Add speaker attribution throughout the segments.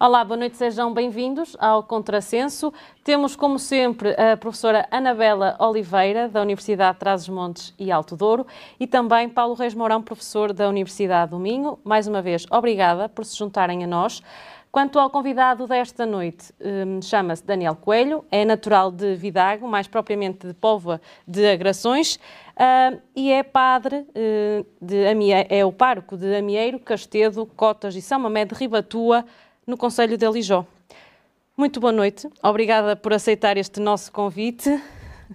Speaker 1: Olá, boa noite, sejam bem-vindos ao Contrassenso. Temos, como sempre, a professora Anabela Oliveira, da Universidade de Trás-os-Montes e Alto Douro, e também Paulo Reis Mourão, professor da Universidade do Minho. Mais uma vez, obrigada por se juntarem a nós. Quanto ao convidado desta noite, um, chama-se Daniel Coelho, é natural de Vidago, mais propriamente de Póvoa de Agrações, uh, e é padre uh, de é o de Amieiro, Castedo, Cotas e São Mamé de Ribatua, no Conselho de Alijó. Muito boa noite, obrigada por aceitar este nosso convite.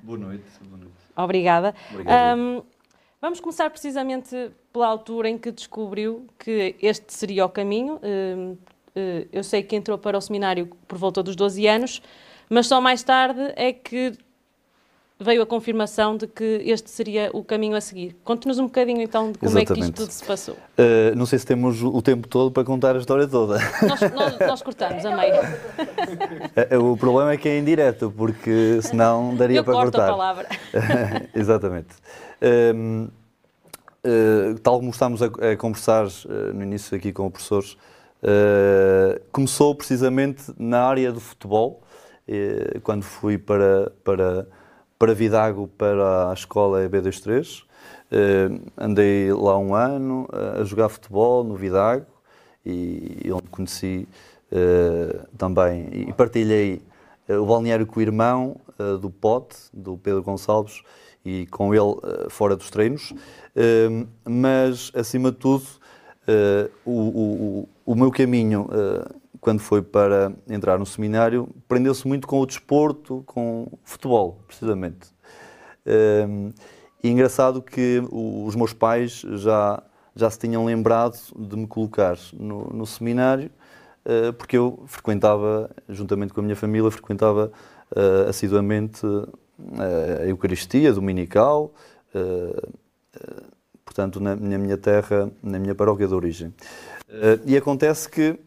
Speaker 2: Boa noite. Boa noite.
Speaker 1: Obrigada. Um, vamos começar precisamente pela altura em que descobriu que este seria o caminho. Um, eu sei que entrou para o seminário por volta dos 12 anos, mas só mais tarde é que veio a confirmação de que este seria o caminho a seguir. Conte-nos um bocadinho então de como Exatamente. é que isto tudo se passou.
Speaker 2: Uh, não sei se temos o tempo todo para contar a história toda.
Speaker 1: Nós, nós, nós cortamos a meio.
Speaker 2: Uh, o problema é que é em direto, porque senão daria
Speaker 1: Eu
Speaker 2: para
Speaker 1: corto
Speaker 2: cortar.
Speaker 1: a palavra.
Speaker 2: Exatamente. Uh, tal como estamos a, a conversar no início aqui com o professor, começou precisamente na área do futebol, quando fui para, para para Vidago, para a escola EB23. Uh, eh, andei lá um ano uh, a jogar futebol no Vidago e, e onde conheci uh, também e partilhei o balneário com o irmão do Pote, do Pedro Gonçalves, e com ele fora dos treinos. mas, acima de tudo, o, o, o, meu caminho quando foi para entrar no seminário, prendeu-se muito com o desporto, com o futebol, precisamente. Um, e engraçado que os meus pais já, já se tinham lembrado de me colocar no, no seminário, uh, porque eu frequentava, juntamente com a minha família, frequentava uh, assiduamente uh, a Eucaristia dominical, portanto, na, minha terra, na minha paróquia de origem. e acontece que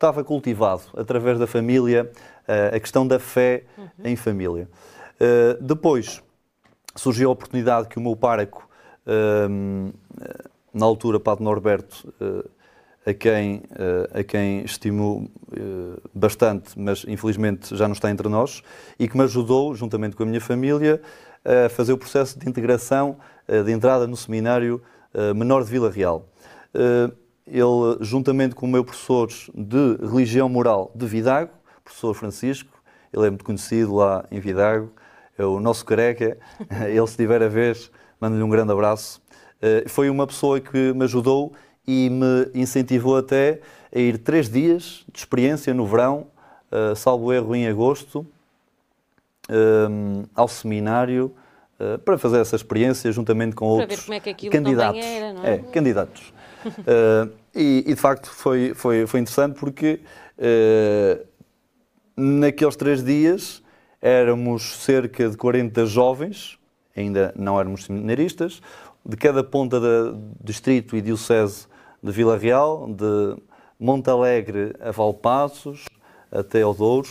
Speaker 2: estava cultivado através da família uh, a questão da fé uhum. em família. Uh, depois surgiu a oportunidade que o meu pároco, uh, na altura, Padre Norberto, a quem, a quem estimo bastante, mas infelizmente já não está entre nós, e que me ajudou, juntamente com a minha família, a fazer o processo de integração, de entrada no seminário menor de Vila Real ele, juntamente com o meu professor de religião moral de Vidago, professor Francisco, ele é muito conhecido lá em Vidago, é o nosso careca, ele se tiver a ver, mando-lhe um grande abraço. Eh, foi uma pessoa que me ajudou e me incentivou até a ir três dias de experiência no verão, eh, salvo erro em agosto, eh, ao seminário, para fazer essa experiência juntamente com
Speaker 1: para
Speaker 2: outros
Speaker 1: ver como é que aquilo
Speaker 2: candidatos.
Speaker 1: Era, não é?
Speaker 2: é candidatos. Uh, e, e, de facto foi, foi, foi interessante porque uh, naqueles três dias éramos cerca de 40 jovens, ainda não éramos seminaristas, de cada ponta do distrito e diocese de Vila Real, de Montalegre a Valpaços, até ao Douro,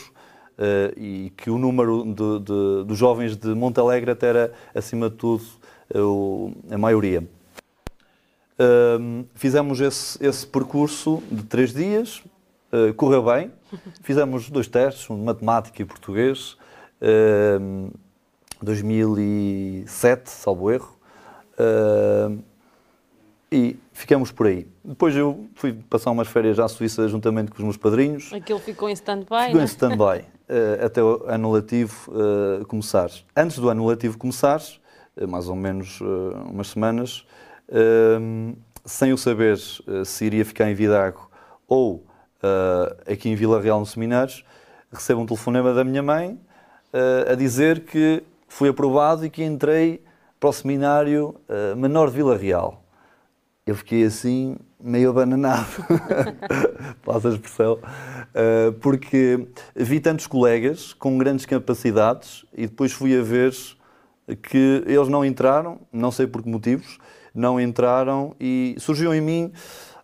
Speaker 2: uh, e que o número de, de, dos jovens de Montalegre até era, acima de tudo, a maioria fizemos esse, esse, percurso de três dias, uh, correu bem. Fizemos dois testes, um de matemática e português, uh, 2007, salvo erro, uh, e ficamos por aí. Depois eu fui passar umas férias à Suíça juntamente com os meus padrinhos.
Speaker 1: Aquilo ficou em stand-by,
Speaker 2: Ficou em stand-by, uh, até o ano letivo uh, começar. Antes do ano letivo começar, mais ou menos umas semanas, sem o saber uh, se iria ficar em Vidago ou uh, aqui em Vila Real, nos Seminários, recebo um telefonema da minha mãe uh, a dizer que fui aprovado e que entrei para o seminário menor de Vila Real. Eu fiquei assim, meio abananado, passa a expressão, porque vi tantos colegas com grandes capacidades e depois fui a ver que eles não entraram, não sei por que motivos, não entraram e surgiu em mim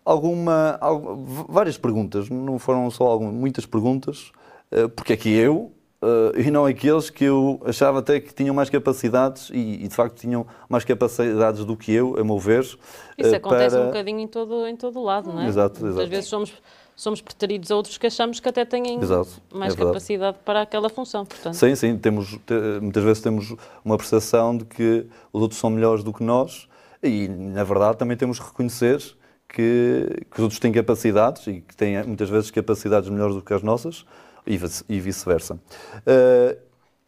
Speaker 2: alguma, várias perguntas, não foram só algumas, muitas perguntas, eh, porque é que eu, uh, e não aqueles que eu achava até que tinham mais capacidades e, de facto tinham mais capacidades do que eu, a meu ver. Isso
Speaker 1: uh, acontece para... um bocadinho em todo, em todo lado, não é?
Speaker 2: Exato,
Speaker 1: exato.
Speaker 2: Às
Speaker 1: vezes somos somos preteridos a outros que achamos que até têm exato, mais é capacidade para aquela função. Portanto.
Speaker 2: Sim, sim, temos, muitas vezes temos uma percepção de que os outros são melhores do que nós e, na verdade, também temos que reconhecer que, que os outros têm capacidades e que têm muitas vezes capacidades melhores do que as nossas e vice-versa. Uh,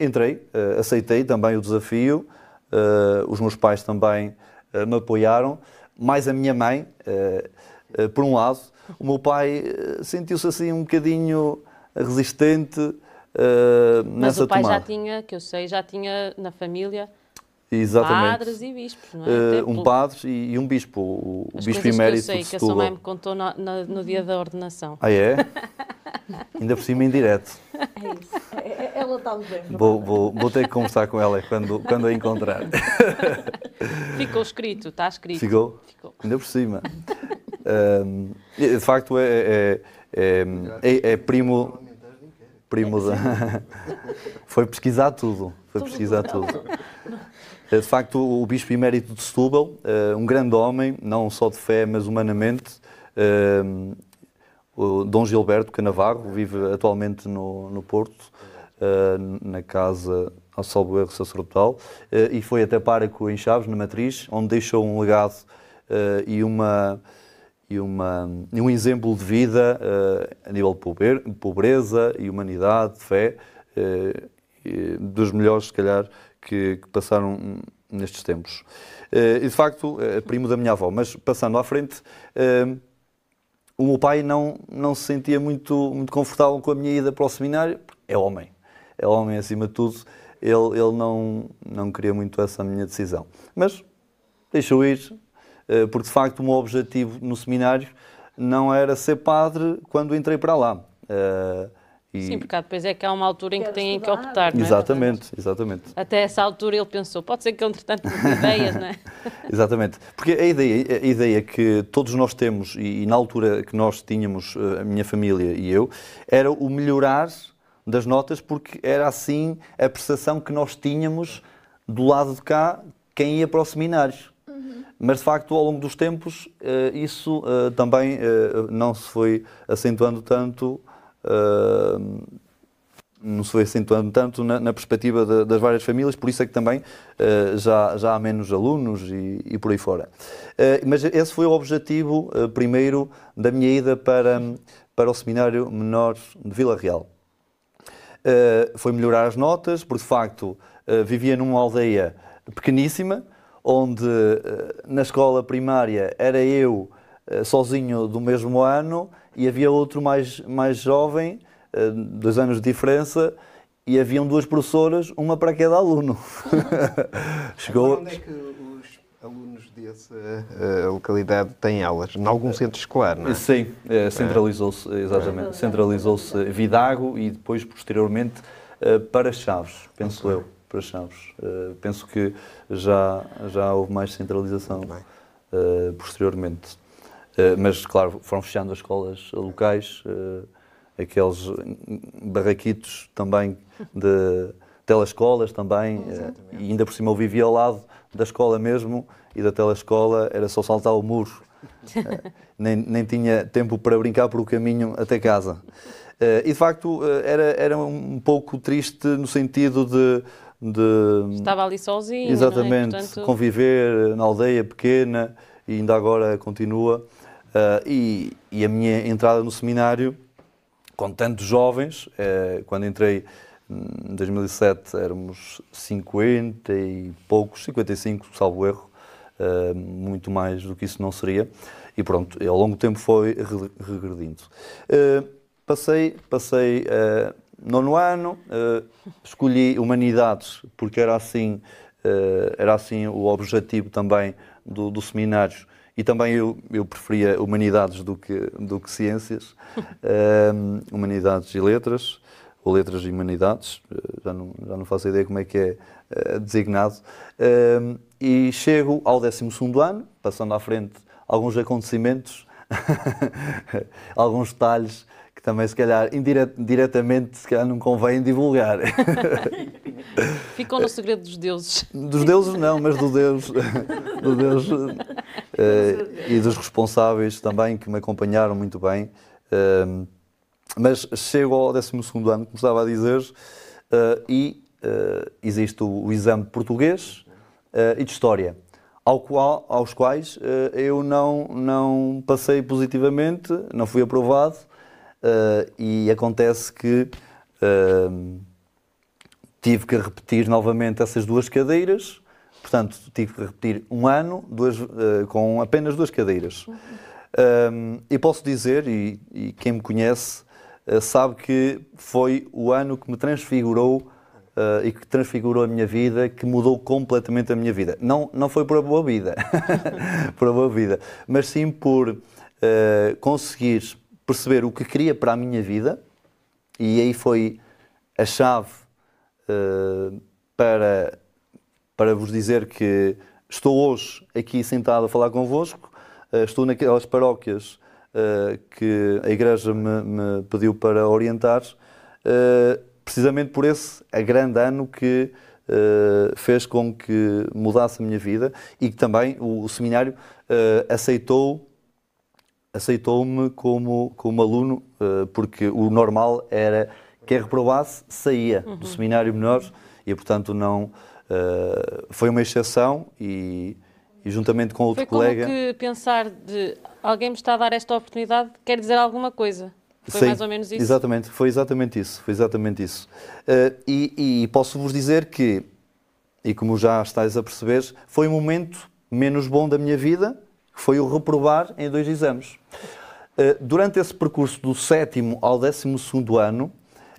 Speaker 2: entrei, uh, aceitei também o desafio, uh, os meus pais também me apoiaram, mais a minha mãe, por um lado, o meu pai sentiu-se assim um bocadinho resistente uh,
Speaker 1: Mas
Speaker 2: nessa
Speaker 1: o pai
Speaker 2: tomada.
Speaker 1: já tinha, que eu sei, já tinha na família
Speaker 2: Exatamente.
Speaker 1: padres e bispos, não é?
Speaker 2: Uh, um padre e, e, um bispo, o,
Speaker 1: As
Speaker 2: bispo emérito
Speaker 1: que eu sei,
Speaker 2: de
Speaker 1: que a sua mãe me contou no, no, no dia da ordenação.
Speaker 2: Ah, é? Ainda por cima em direto.
Speaker 3: É isso. É, é, ela está bem.
Speaker 2: Vou, vou, vou ter que conversar com ela quando, quando a encontrar.
Speaker 1: Ficou escrito, está escrito.
Speaker 2: Ficou? Ficou. Ainda por cima. Um, de facto, é, é, é, é, é primo primo da... Foi pesquisar tudo. Foi pesquisar tudo. De facto, o Bispo Emérito de Setúbal, eh, um grande homem, não só de fé, mas humanamente, eh, o Dom Gilberto Canavarro, vive atualmente no, no Porto, eh, na casa ao salvo erro sacerdotal, e foi até pároco em Chaves, na Matriz, onde deixou um legado e uma e, uma, um exemplo de vida uh, a nível de pobreza e humanidade, de fé, uh, dos melhores, se calhar, que, que passaram nestes tempos. Uh, e, de facto, é primo da minha avó. Mas, passando à frente, o meu pai não, não se sentia muito, muito confortável com a minha ida para o seminário, é homem. É homem acima de tudo. Ele, ele não, não queria muito essa minha decisão. Mas deixou ir, eh, porque de facto o meu objetivo no seminário não era ser padre quando entrei para lá.
Speaker 1: Uh, e... Sim, porque depois é que há uma altura em que têm que optar,
Speaker 2: não é? Exatamente, exatamente.
Speaker 1: Até essa altura ele pensou, pode ser que eu entretanto ideias, não é?
Speaker 2: exatamente, porque a ideia, a ideia que todos nós temos, e, e, na altura que nós tínhamos, eh, a minha família e eu, era o melhorar das notas, porque era assim a percepção que nós tínhamos do lado de cá, quem ia para o seminário. Mas, de facto, ao longo dos tempos, eh, isso eh, também não se foi acentuando tanto, não se foi acentuando tanto na, na perspectiva de, das várias famílias, por isso é que também já, já há menos alunos e, e por aí fora. Mas esse foi o objetivo, primeiro, da minha ida para, para o Seminário Menor de Vila Real. Foi melhorar as notas, porque, de facto, vivia numa aldeia pequeníssima, onde na escola primária era eu sozinho do mesmo ano e havia outro mais, mais jovem, eh, dois anos de diferença, e haviam duas professoras, uma para cada aluno.
Speaker 4: Chegou... Onde é que os alunos dessa uh, localidade têm aulas? Em algum centro escolar, não é?
Speaker 2: Sim, centralizou-se, exatamente, centralizou-se Vidago e depois, posteriormente, para Chaves, penso eu para Chaves. Uh, penso que já, já houve mais centralização uh, posteriormente. Uh, mas, claro, foram fechando as escolas locais, aqueles barraquitos também de telescolas também, e ainda por cima eu vivia ao lado da escola mesmo e da telescola era só saltar o muro. nem, nem tinha tempo para brincar por o caminho até casa. e de facto era, era um pouco triste no sentido de de.
Speaker 1: Estava ali sozinho.
Speaker 2: Exatamente,
Speaker 1: é? Portanto...
Speaker 2: conviver na aldeia pequena e ainda agora continua. Uh, e, e, a minha entrada no seminário, com tantos jovens, uh, quando entrei em 2007 éramos 50 e poucos, 55, salvo erro, uh, muito mais do que isso não seria. E pronto, ao longo do tempo foi regredindo. passei passei nono ano, escolhi Humanidades porque era assim, era assim o objetivo também do, do seminário e também eu, eu preferia Humanidades do que, do que Ciências, uh, Humanidades e Letras, ou Letras e Humanidades, já não, já não faço ideia como é que é designado, e chego ao 12 ano, passando à frente alguns acontecimentos, alguns detalhes que também se calhar indire, diretamente se calhar não convém divulgar.
Speaker 1: Ficou no segredo dos deuses.
Speaker 2: Dos deuses não, mas do Deus, do Deus eh, e dos responsáveis também que me acompanharam muito bem. Eh, mas chego ao 12 ano, como estava a dizer, eh, e eh, existe o, o exame de português e de história, ao qual, aos quais eu não, não passei positivamente, não fui aprovado, eh, e acontece que eh, tive que repetir novamente essas duas cadeiras, portanto, tive que repetir um ano duas, eh, com apenas duas cadeiras. Um, e posso dizer, e, e quem me conhece sabe que foi o ano que me transfigurou eh, e que transfigurou a minha vida, que mudou completamente a minha vida. Não, não foi por a boa vida, por a boa vida, mas sim por eh, conseguir perceber o que queria para a minha vida, e aí foi a chave eh, para, para vos dizer que estou hoje aqui sentado a falar convosco, eh, estou naquelas paróquias eh, que a Igreja me, me pediu para orientar, precisamente por esse a grande ano que fez com que mudasse a minha vida e que também o, o seminário aceitou aceitou-me como, como aluno, eh, porque o normal era quem reprovasse saía do seminário menor e, portanto, não. eh, foi uma exceção e, e juntamente com outro
Speaker 1: Foi como
Speaker 2: colega.
Speaker 1: que pensar de alguém me está a dar esta oportunidade, quer dizer alguma coisa. Foi
Speaker 2: Sim,
Speaker 1: mais ou menos isso.
Speaker 2: Exatamente, foi exatamente isso. Foi exatamente isso. Eh, e, e posso-vos dizer que, e como já estáis a perceber, foi o momento menos bom da minha vida, foi o reprovar em dois exames. Eh, durante esse percurso do sétimo ao décimo segundo ano,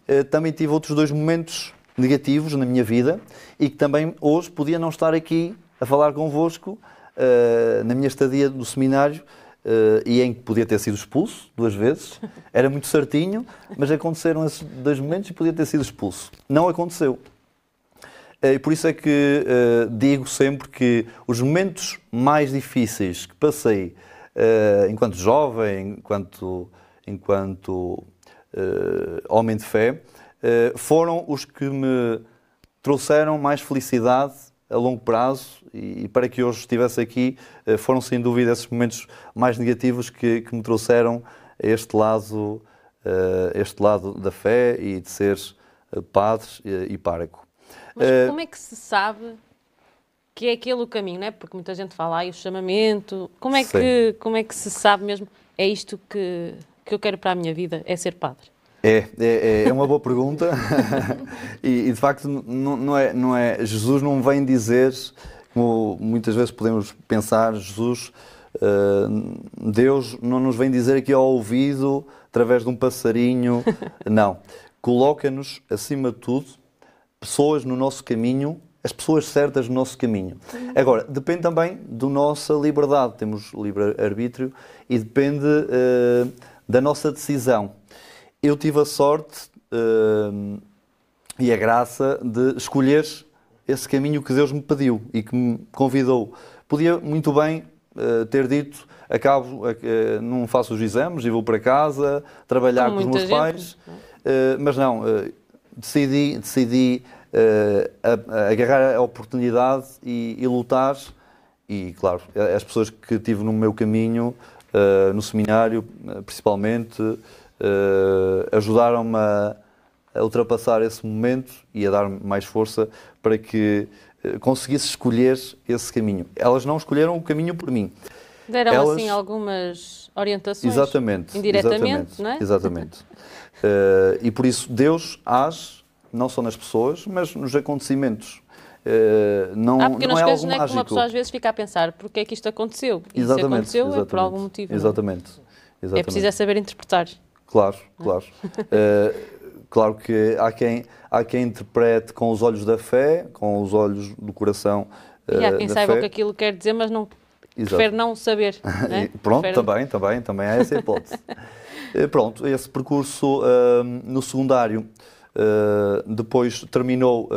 Speaker 2: eh, também tive outros dois momentos negativos na minha vida e que também hoje podia não estar aqui a falar convosco eh, na minha estadia do seminário e em que podia ter sido expulso duas vezes. Era muito certinho, mas aconteceram esses dois momentos e podia ter sido expulso. Não aconteceu. Eh, E por isso é que eh, digo sempre que os momentos mais difíceis que passei eh, enquanto jovem, enquanto, enquanto eh, homem de fé, foram os que me trouxeram mais felicidade a longo prazo e, para que hoje estivesse aqui, foram sem dúvida esses momentos mais negativos que, que me trouxeram a este lado, este lado da fé e de ser padre e pároco.
Speaker 1: Mas
Speaker 2: Eh,
Speaker 1: como é que se sabe que é aquele o caminho, não é? Porque muita gente fala, ai, o chamamento. Como é,
Speaker 2: Sim.
Speaker 1: que, como é que se sabe mesmo? É isto que, que eu quero para a minha vida, é ser padre.
Speaker 2: É, é, é uma boa pergunta e, e, de facto não, não é, não é, Jesus não vem dizer, como muitas vezes podemos pensar, Jesus, eh, Deus não nos vem dizer aqui ao ouvido, através de um passarinho, não. Coloca-nos, acima de tudo, pessoas no nosso caminho, as pessoas certas no nosso caminho. Agora, depende também da nossa liberdade, temos livre-arbítrio e depende eh, da nossa decisão. Eu tive a sorte eh, e a graça de escolher esse caminho que Deus me pediu e que me convidou. Podia muito bem eh, ter dito, acabo, não faço os exames e vou para casa trabalhar
Speaker 1: Como
Speaker 2: com os meus
Speaker 1: gente,
Speaker 2: pais, eh, mas não, decidi, decidi eh, a- a agarrar a oportunidade e, e lutar. E, claro, as pessoas que tive no meu caminho, eh, no seminário, eh, principalmente, eh, ajudaram-me a, a ultrapassar esse momento e a dar mais força para que conseguisse escolher esse caminho. Elas não escolheram o caminho por mim.
Speaker 1: Deram
Speaker 2: Elas-
Speaker 1: assim algumas orientações.
Speaker 2: Exatamente.
Speaker 1: Indiretamente,
Speaker 2: exatamente,
Speaker 1: não é?
Speaker 2: Exatamente. Eh, e por isso Deus age não só nas pessoas, mas nos acontecimentos. Eh, não,
Speaker 1: Há pequenas
Speaker 2: não é
Speaker 1: coisas
Speaker 2: algo
Speaker 1: não é que uma
Speaker 2: mágico.
Speaker 1: pessoa às vezes fica a pensar porque é que isto aconteceu. E se
Speaker 2: Exatamente,
Speaker 1: aconteceu é por
Speaker 2: exatamente.
Speaker 1: algum motivo. não é?
Speaker 2: Exatamente.
Speaker 1: É
Speaker 2: exatamente.
Speaker 1: preciso é saber interpretar.
Speaker 2: Claro, claro. Eh, claro que há quem, há quem interprete com os olhos da fé, com os olhos do coração.
Speaker 1: E há quem saiba o que aquilo quer dizer, mas não
Speaker 2: Exato.
Speaker 1: prefere não saber. é?
Speaker 2: E Pronto,
Speaker 1: Prefere-
Speaker 2: também, também, também há essa hipótese. Eh, Pronto, esse percurso ah, no secundário ah, depois terminou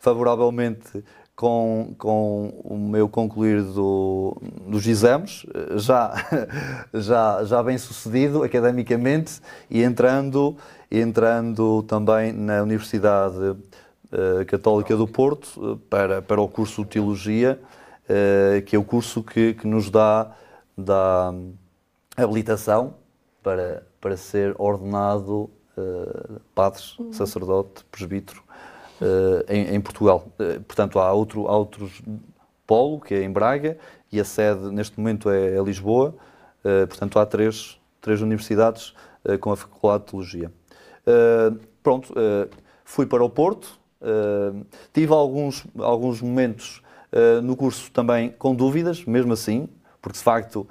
Speaker 2: favoravelmente com, com o meu concluir do, dos exames, eh, já, já, já bem sucedido academicamente e entrando, entrando também na Universidade Católica do Porto para, para o curso de Teologia, que é o curso que, que nos dá, dá habilitação para, para ser ordenado padre, sacerdote, presbítero uh, em, em, Portugal. Uh, portanto, há outro há outros polo, que é em Braga, e a sede neste momento é, é Lisboa. Uh, portanto, há três, três universidades com a Faculdade de Teologia. pronto, fui para o Porto, tive alguns, alguns momentos no curso também com dúvidas, mesmo assim, porque de facto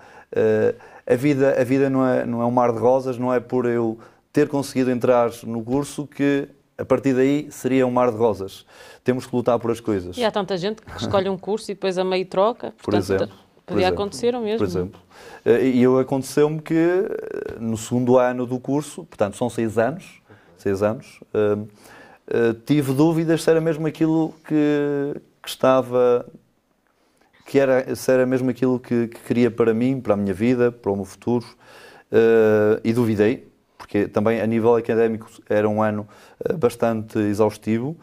Speaker 2: a vida, a vida não, é, não é um mar de rosas, não é por eu ter conseguido entrar no curso que a partir daí seria um mar de rosas. Temos que lutar por as coisas.
Speaker 1: E há tanta gente que escolhe um curso e depois a meio troca. Portanto,
Speaker 2: por exemplo.
Speaker 1: Podia acontecer o mesmo.
Speaker 2: Por exemplo. Eh, e eu aconteceu-me que eh, no segundo ano do curso, portanto são seis anos, seis anos, uh, tive dúvidas se era mesmo aquilo que, que, estava, que era, se era mesmo aquilo que, que, queria para mim, para a minha vida, para o meu futuro, uh, e duvidei, porque também a nível académico era um ano eh, bastante exaustivo.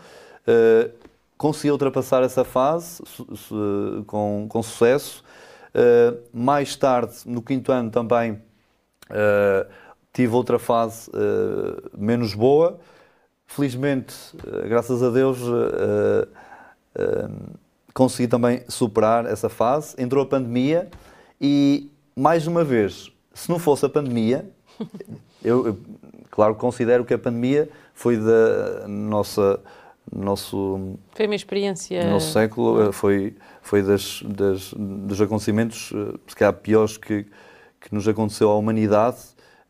Speaker 2: Uh, consegui ultrapassar essa fase com, com sucesso. Uh, mais tarde, no quinto ano também, tive outra fase menos boa. Felizmente, graças a Deus, consegui também superar essa fase. Entrou a pandemia e, mais uma vez, se não fosse a pandemia, eu, eu claro, considero que a pandemia foi da nossa nosso
Speaker 1: foi uma experiência
Speaker 2: nosso século eh, foi foi das, das dos acontecimentos eh, se calhar piores que que nos aconteceu à humanidade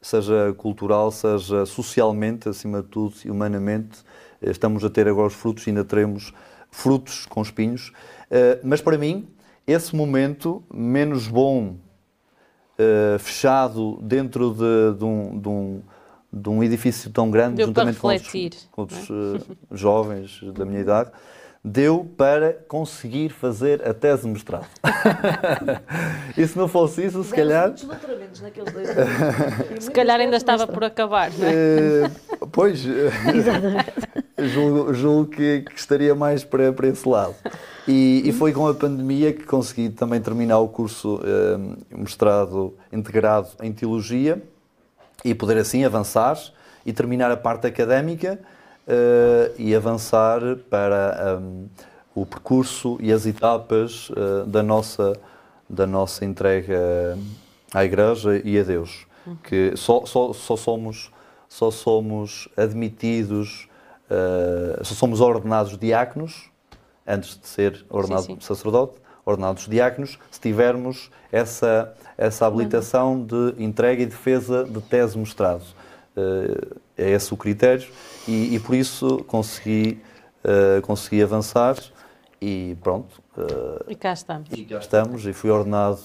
Speaker 2: seja cultural seja socialmente acima de tudo humanamente eh, estamos a ter agora os frutos ainda teremos frutos com espinhos mas para mim esse momento menos bom fechado dentro de, de um, de um de um edifício tão grande,
Speaker 1: deu
Speaker 2: juntamente com os, com os uh, jovens da minha idade, deu para conseguir fazer a tese de mestrado. e se não fosse isso, se calhar.
Speaker 3: naqueles dois
Speaker 1: se calhar ainda estava por acabar, não
Speaker 2: é? Uh, pois, julgo, julgo que, que, estaria mais para, para esse lado. E, e, foi com a pandemia que consegui também terminar o curso uh, mestrado integrado em Teologia e poder assim avançar e terminar a parte académica uh, e avançar para um, o percurso e as etapas da, nossa, da nossa entrega à Igreja e a Deus. Que só, só, só, somos, só somos admitidos, uh, só somos ordenados diáconos, antes de ser ordenado sim, sim. sacerdote, ordenados diáconos, se tivermos essa, essa habilitação de entrega e defesa de tese mestrado. Uh, é esse o critério e, e por isso consegui, uh, consegui avançar e pronto.
Speaker 1: Uh, e cá estamos.
Speaker 2: E cá estamos e fui ordenado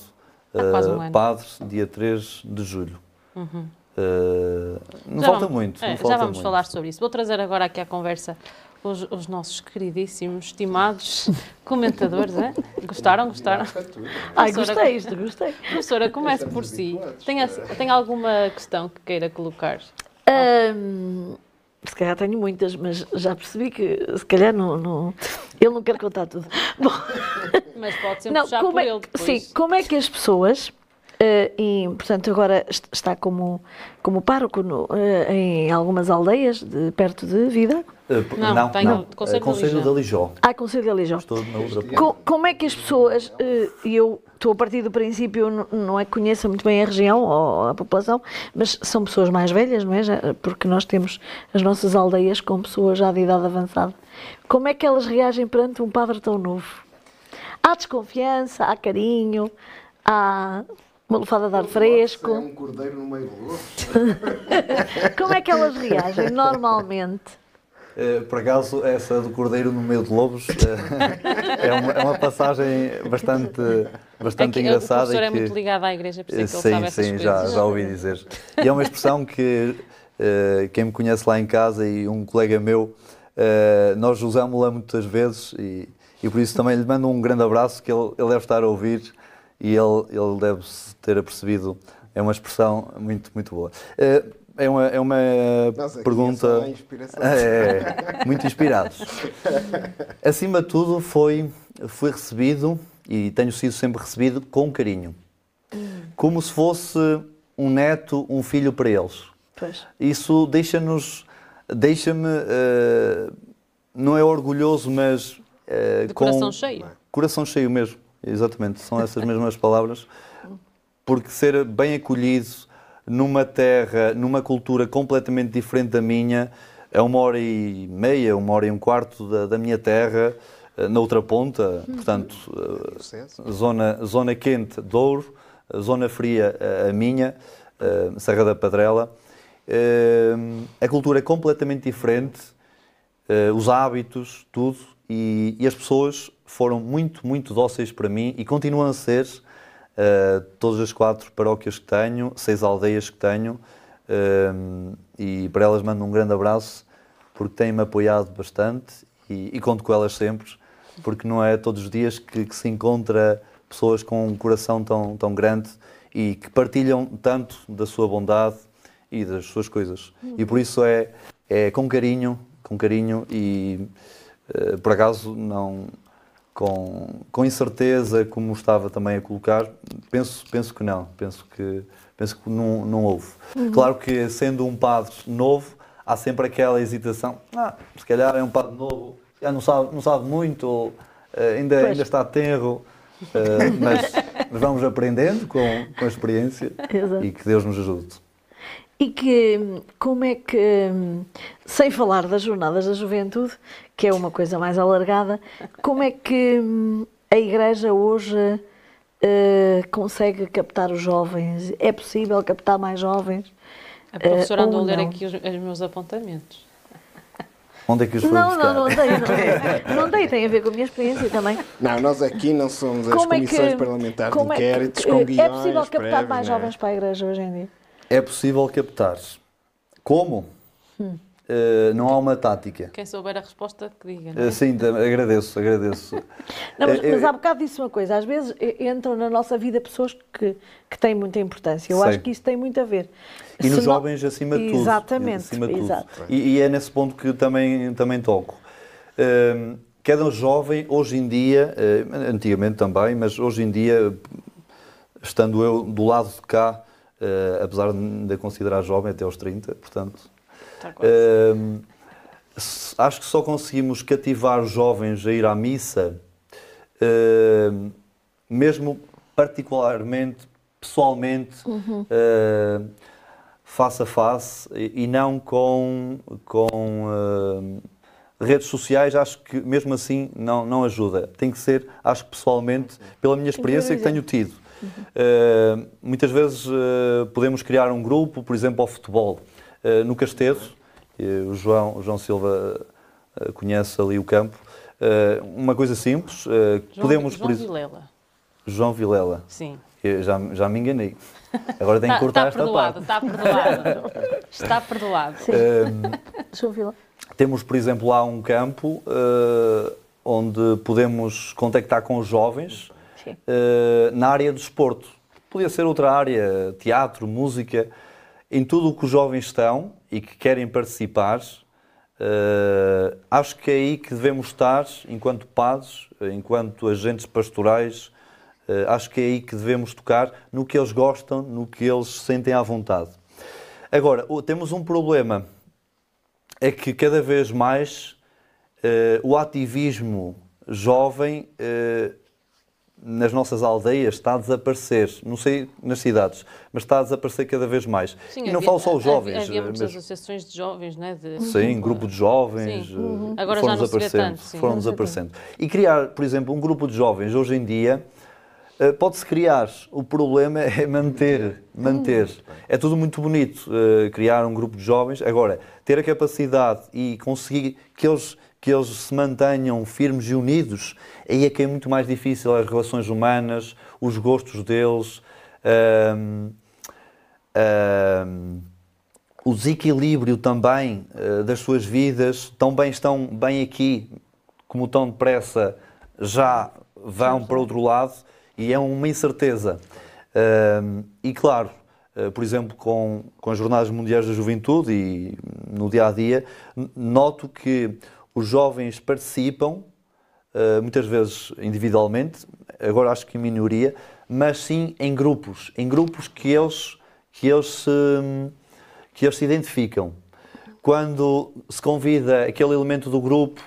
Speaker 2: um padre dia 3 de julho. Uhum. Não já falta
Speaker 1: vamos,
Speaker 2: muito.
Speaker 1: É,
Speaker 2: falta
Speaker 1: já vamos
Speaker 2: muito.
Speaker 1: falar sobre isso. Vou trazer agora aqui à conversa os, os, nossos queridíssimos, estimados comentadores. É? Gostaram? Gostaram?
Speaker 3: Ai, gostei, isto, gostei.
Speaker 1: Professora, comece por si. Tem, tem alguma questão que queira colocar?
Speaker 3: Um, se calhar tenho muitas, mas já percebi que se calhar não, não ele não quer contar tudo. Bom,
Speaker 1: mas pode sempre não, puxar por é, ele depois.
Speaker 3: Sim, como é que as pessoas Uh, e, portanto, agora está como, como pároco no, uh, em algumas aldeias de, perto de Vida.
Speaker 1: Uh, não, não, tenho não.
Speaker 2: Conselho, Conselho da Lijó.
Speaker 3: Ah, Conselho da Lijó.
Speaker 2: Estou na outra
Speaker 3: Co como é que as pessoas, e eu estou a partir do princípio, não é que conheça muito bem a região ou a população, mas são pessoas mais velhas, não é? Porque nós temos as nossas aldeias com pessoas já de idade avançada. Como é que elas reagem perante um padre tão novo? Há desconfiança, há carinho, há uma lufada de ar fresco. É
Speaker 4: um cordeiro no meio do lobo.
Speaker 3: Como é que elas reagem normalmente?
Speaker 2: Uh, por acaso, essa do Cordeiro no meio de lobos uh, é, uma, é, uma, passagem bastante, bastante é que, engraçada. O
Speaker 1: professor é muito ligado à igreja, por isso é que ele
Speaker 2: sim,
Speaker 1: sabe essas
Speaker 2: sim, já, já ouvi dizer. E é uma expressão que uh, quem me conhece lá em casa e um colega meu, nós usamos-la muitas vezes e, e por isso também lhe mando um grande abraço que ele, ele deve estar a ouvir e ele, ele deve ter apercebido. É uma expressão muito, muito boa. Eh, é uma, é uma
Speaker 4: Nossa,
Speaker 2: pergunta. É, muito inspirados. Acima de tudo, foi, foi recebido e tenho sido sempre recebido com carinho. Como se fosse um neto, um filho para eles.
Speaker 3: Pois.
Speaker 2: Isso deixa-nos, deixa-me, uh, não é orgulhoso, mas
Speaker 1: uh, de com coração cheio.
Speaker 2: Coração cheio mesmo, exatamente, são essas mesmas palavras. Porque ser bem acolhido numa terra, numa cultura completamente diferente da minha, é uma hora e meia, uma hora e um quarto da, da minha terra, eh, na outra ponta, uhum. portanto, zona, zona quente, Douro, zona fria, a minha, Serra da Padrela. Uh, a cultura é completamente diferente, uh, os hábitos, tudo, e, e, as pessoas foram muito, muito dóceis para mim e continuam a ser. Uh, todas as quatro paróquias que tenho, seis aldeias que tenho, e para elas mando um grande abraço, porque têm-me apoiado bastante e, e, conto com elas sempre, porque não é todos os dias que, que se encontra pessoas com um coração tão, tão grande e que partilham tanto da sua bondade e das suas coisas. E por isso é, é com carinho, com carinho e uh, por acaso não com, com incerteza como estava também a colocar, penso, penso que não, penso que, penso que não, não houve. Uhum. Claro que sendo um padre novo, há sempre aquela hesitação, ah, se calhar é um padre novo, já não sabe, não sabe muito, ou, uh, ainda, ainda está tenro, uh, mas vamos aprendendo com, com a experiência Exato. e que Deus nos ajude.
Speaker 3: E que, como é que, sem falar das jornadas da juventude, que é uma coisa mais alargada, como é que a Igreja hoje uh, consegue captar os jovens? É possível captar mais jovens?
Speaker 1: A professora uh, andou a ler aqui os, os, meus apontamentos.
Speaker 2: Onde é que os foi
Speaker 3: Não, buscar? não, não dei, não, não dei, tem a ver com a minha experiência também.
Speaker 4: Não, nós aqui não somos as como comissões é que, parlamentares de inquéritos é que, com guiões
Speaker 3: É possível captar prévios, mais é? jovens para a Igreja hoje em dia?
Speaker 2: É possível captar. Como? Hum. Uh, não há uma tática.
Speaker 1: Quem souber a resposta, que diga. É? Uh,
Speaker 2: sim, agradeço, agradeço.
Speaker 3: não, mas, uh, mas há bocado disse uma coisa: às vezes entram na nossa vida pessoas que, que têm muita importância. Eu sei. acho que isso tem muito a ver.
Speaker 2: E Se nos não... jovens, acima de tudo.
Speaker 3: Exatamente.
Speaker 2: Acima
Speaker 3: de
Speaker 2: tudo. E, e, é nesse ponto que também, também toco. Uh, cada jovem, hoje em dia, antigamente também, mas hoje em dia, estando eu do lado de cá, uh, apesar de considerar jovem até aos 30, portanto. Uh, acho que só conseguimos cativar jovens a ir à missa, uh, mesmo particularmente, pessoalmente, uhum. face a face, e, e não com, com redes sociais, acho que mesmo assim não, não ajuda. Tem que ser, acho que pessoalmente, pela minha experiência que tenho tido. Uh, muitas vezes uh, podemos criar um grupo, por exemplo, ao futebol. Uh, no Castedo, o João, o João Silva conhece ali o campo. uma coisa simples,
Speaker 1: João, podemos... João por... Vilela.
Speaker 2: João Vilela.
Speaker 1: Sim.
Speaker 2: Eu já, já me enganei. Agora tenho que cortar está,
Speaker 1: esta
Speaker 2: parte.
Speaker 1: Está perdoado, está perdoado.
Speaker 3: João Vilela.
Speaker 2: Temos, por exemplo, lá um campo onde podemos contactar com os jovens uh, na área do esporte. Podia ser outra área, teatro, música, em tudo o que os jovens estão e que querem participar. Uh, acho que é aí que devemos estar, enquanto padres, enquanto agentes pastorais, uh, acho que é aí que devemos tocar no que eles gostam, no que eles sentem à vontade. Agora, temos um problema, é que cada vez mais uh, o ativismo jovem nas nossas aldeias está a desaparecer. Não sei nas cidades, mas está a desaparecer cada vez mais.
Speaker 1: Sim,
Speaker 2: e não
Speaker 1: havia,
Speaker 2: falo só os jovens.
Speaker 1: Havia muitas mas... associações de jovens, né? De...
Speaker 2: Sim, grupo de jovens. Sim. Uhum.
Speaker 1: Agora foram já não desaparecendo, tanto, sim.
Speaker 2: Foram desaparecendo. E criar, por exemplo, um grupo de jovens hoje em dia eh, pode-se criar. O problema é manter, manter. É tudo muito bonito, criar um grupo de jovens. Agora, ter a capacidade e conseguir que eles que eles se mantenham firmes e unidos, aí é que é muito mais difícil as relações humanas, os gostos deles, um, um, o desequilíbrio também uh, das suas vidas, tão bem estão bem aqui, como tão depressa já vão para outro lado e é uma incerteza. Uh, e claro, uh, por exemplo, com, com as Jornadas Mundiais da Juventude e no dia a dia, noto que os jovens participam, uh, muitas vezes individualmente, agora acho que em minoria, mas sim em grupos, em grupos que eles, que eles, se, que eles se identificam. Quando se convida aquele elemento do grupo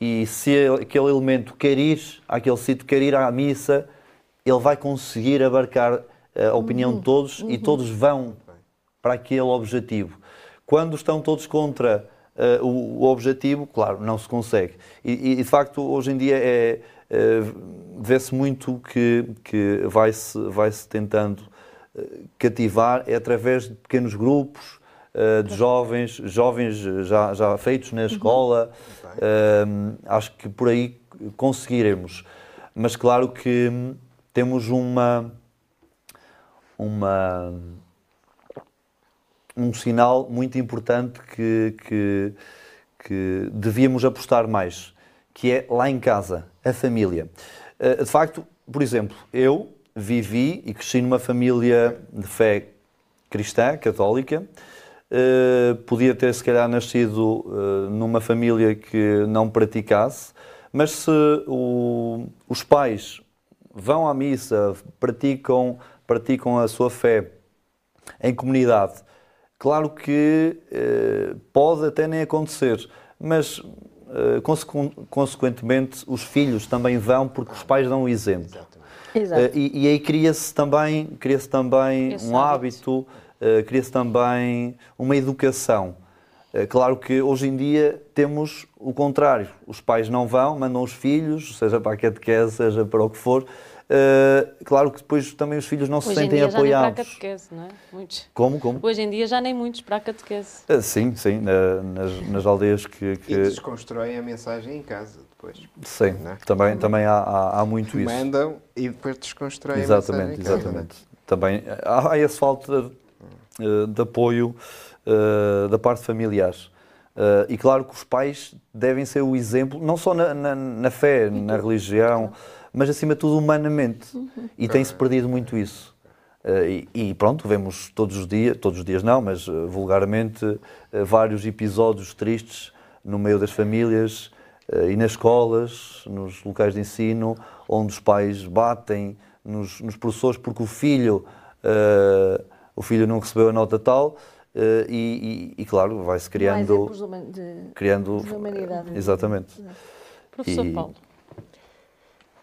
Speaker 2: e se aquele elemento quer ir àquele sítio, quer ir à missa, ele vai conseguir abarcar eh, a opinião uhum. de todos uhum. e todos vão para aquele objetivo. Quando estão todos contra uh, o, o, objetivo, claro, não se consegue. E, e de facto, hoje em dia é, uh, vê-se muito que, que vai-se vai -se tentando cativar é através de pequenos grupos, de jovens, jovens já, já feitos na escola. Uhum. acho que por aí conseguiremos. Mas claro que temos uma, uma, um sinal muito importante que, que, que devíamos apostar mais, que é lá em casa, a família. Eh, de facto, por exemplo, eu vivi e cresci numa família de fé cristã, católica. Uh, podia ter, se calhar, nascido uh, numa família que não praticasse, mas se o, os pais vão à missa, praticam, praticam a sua fé em comunidade. Claro que eh, pode até nem acontecer, mas eh, consequentemente os filhos também vão porque os pais dão o exemplo.
Speaker 3: Exato.
Speaker 2: Eh, e, e, aí cria-se também, cria também um hábito, eh, cria-se também uma educação. Claro que hoje em dia temos o contrário. Os pais não vão, mandam os filhos, seja para a catequese, seja para o que for. Uh, claro que depois também os filhos não
Speaker 1: Hoje
Speaker 2: se sentem
Speaker 1: em
Speaker 2: dia apoiados. Já
Speaker 1: nem para a catequese, não é? Muitos.
Speaker 2: Como, como?
Speaker 1: Hoje em dia já nem muitos para a catequese.
Speaker 2: Uh, sim, sim, na, nas, nas, aldeias que, que...
Speaker 4: E desconstroem a mensagem em casa depois.
Speaker 2: Sim, é? também, também há, há, há muito
Speaker 4: Mandam
Speaker 2: isso.
Speaker 4: Mandam e depois desconstroem
Speaker 2: exatamente,
Speaker 4: a mensagem
Speaker 2: Exatamente, exatamente. Também há, há essa falta uh, de apoio da parte familiar. Uh, e claro que os pais devem ser o exemplo, não só na, na, na fé, na religião, mas acima de tudo humanamente. Uhum. E tem-se perdido muito isso. Uh, e, e, pronto, vemos todos os dias, todos os dias não, mas uh, vulgarmente, vários episódios tristes no meio das famílias e nas escolas, nos locais de ensino, onde os pais batem nos, nos professores porque o filho, o filho não recebeu a nota tal Uh, e, e, e, claro, vai-se criando.
Speaker 3: De,
Speaker 2: criando
Speaker 3: de humanidade.
Speaker 2: Exatamente.
Speaker 1: Professor e... Paulo.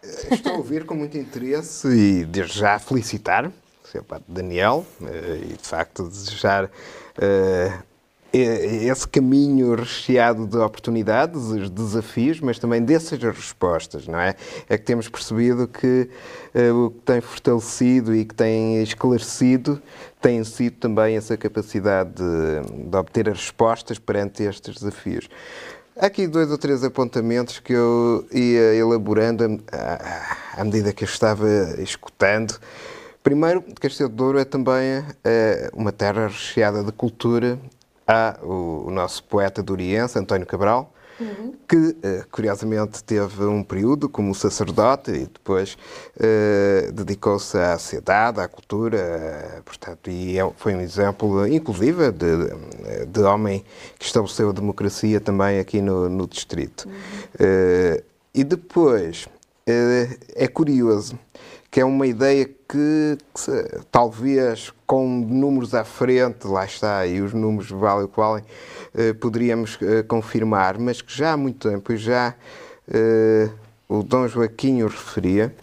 Speaker 4: Eh, estou a ouvir com muito interesse e desde já felicitar Sr. Padre Daniel uh, e de facto desejar uh, esse caminho recheado de oportunidades, os desafios, mas também dessas respostas, não é? É que temos percebido que uh, o que tem fortalecido e que tem esclarecido tem sido também essa capacidade de, de obter as respostas perante estes desafios. Há aqui dois ou três apontamentos que eu ia elaborando à, medida que eu estava escutando. Primeiro, Castelo de Douro é também é, uma terra recheada de cultura há o, o nosso poeta duriense, António Cabral, Uhum. que eh, curiosamente teve um período como sacerdote e depois uh, dedicou-se à sociedade, à cultura, portanto, e é, foi um exemplo, inclusive, de, de homem que estabeleceu a democracia também aqui no, no distrito. Uhum. Uh, e depois, é curioso que é uma ideia que, que, talvez com números à frente, lá está, e os números valem o qual eh, poderíamos eh, confirmar, mas que já há muito tempo, e já eh, o Dom Joaquim o referia,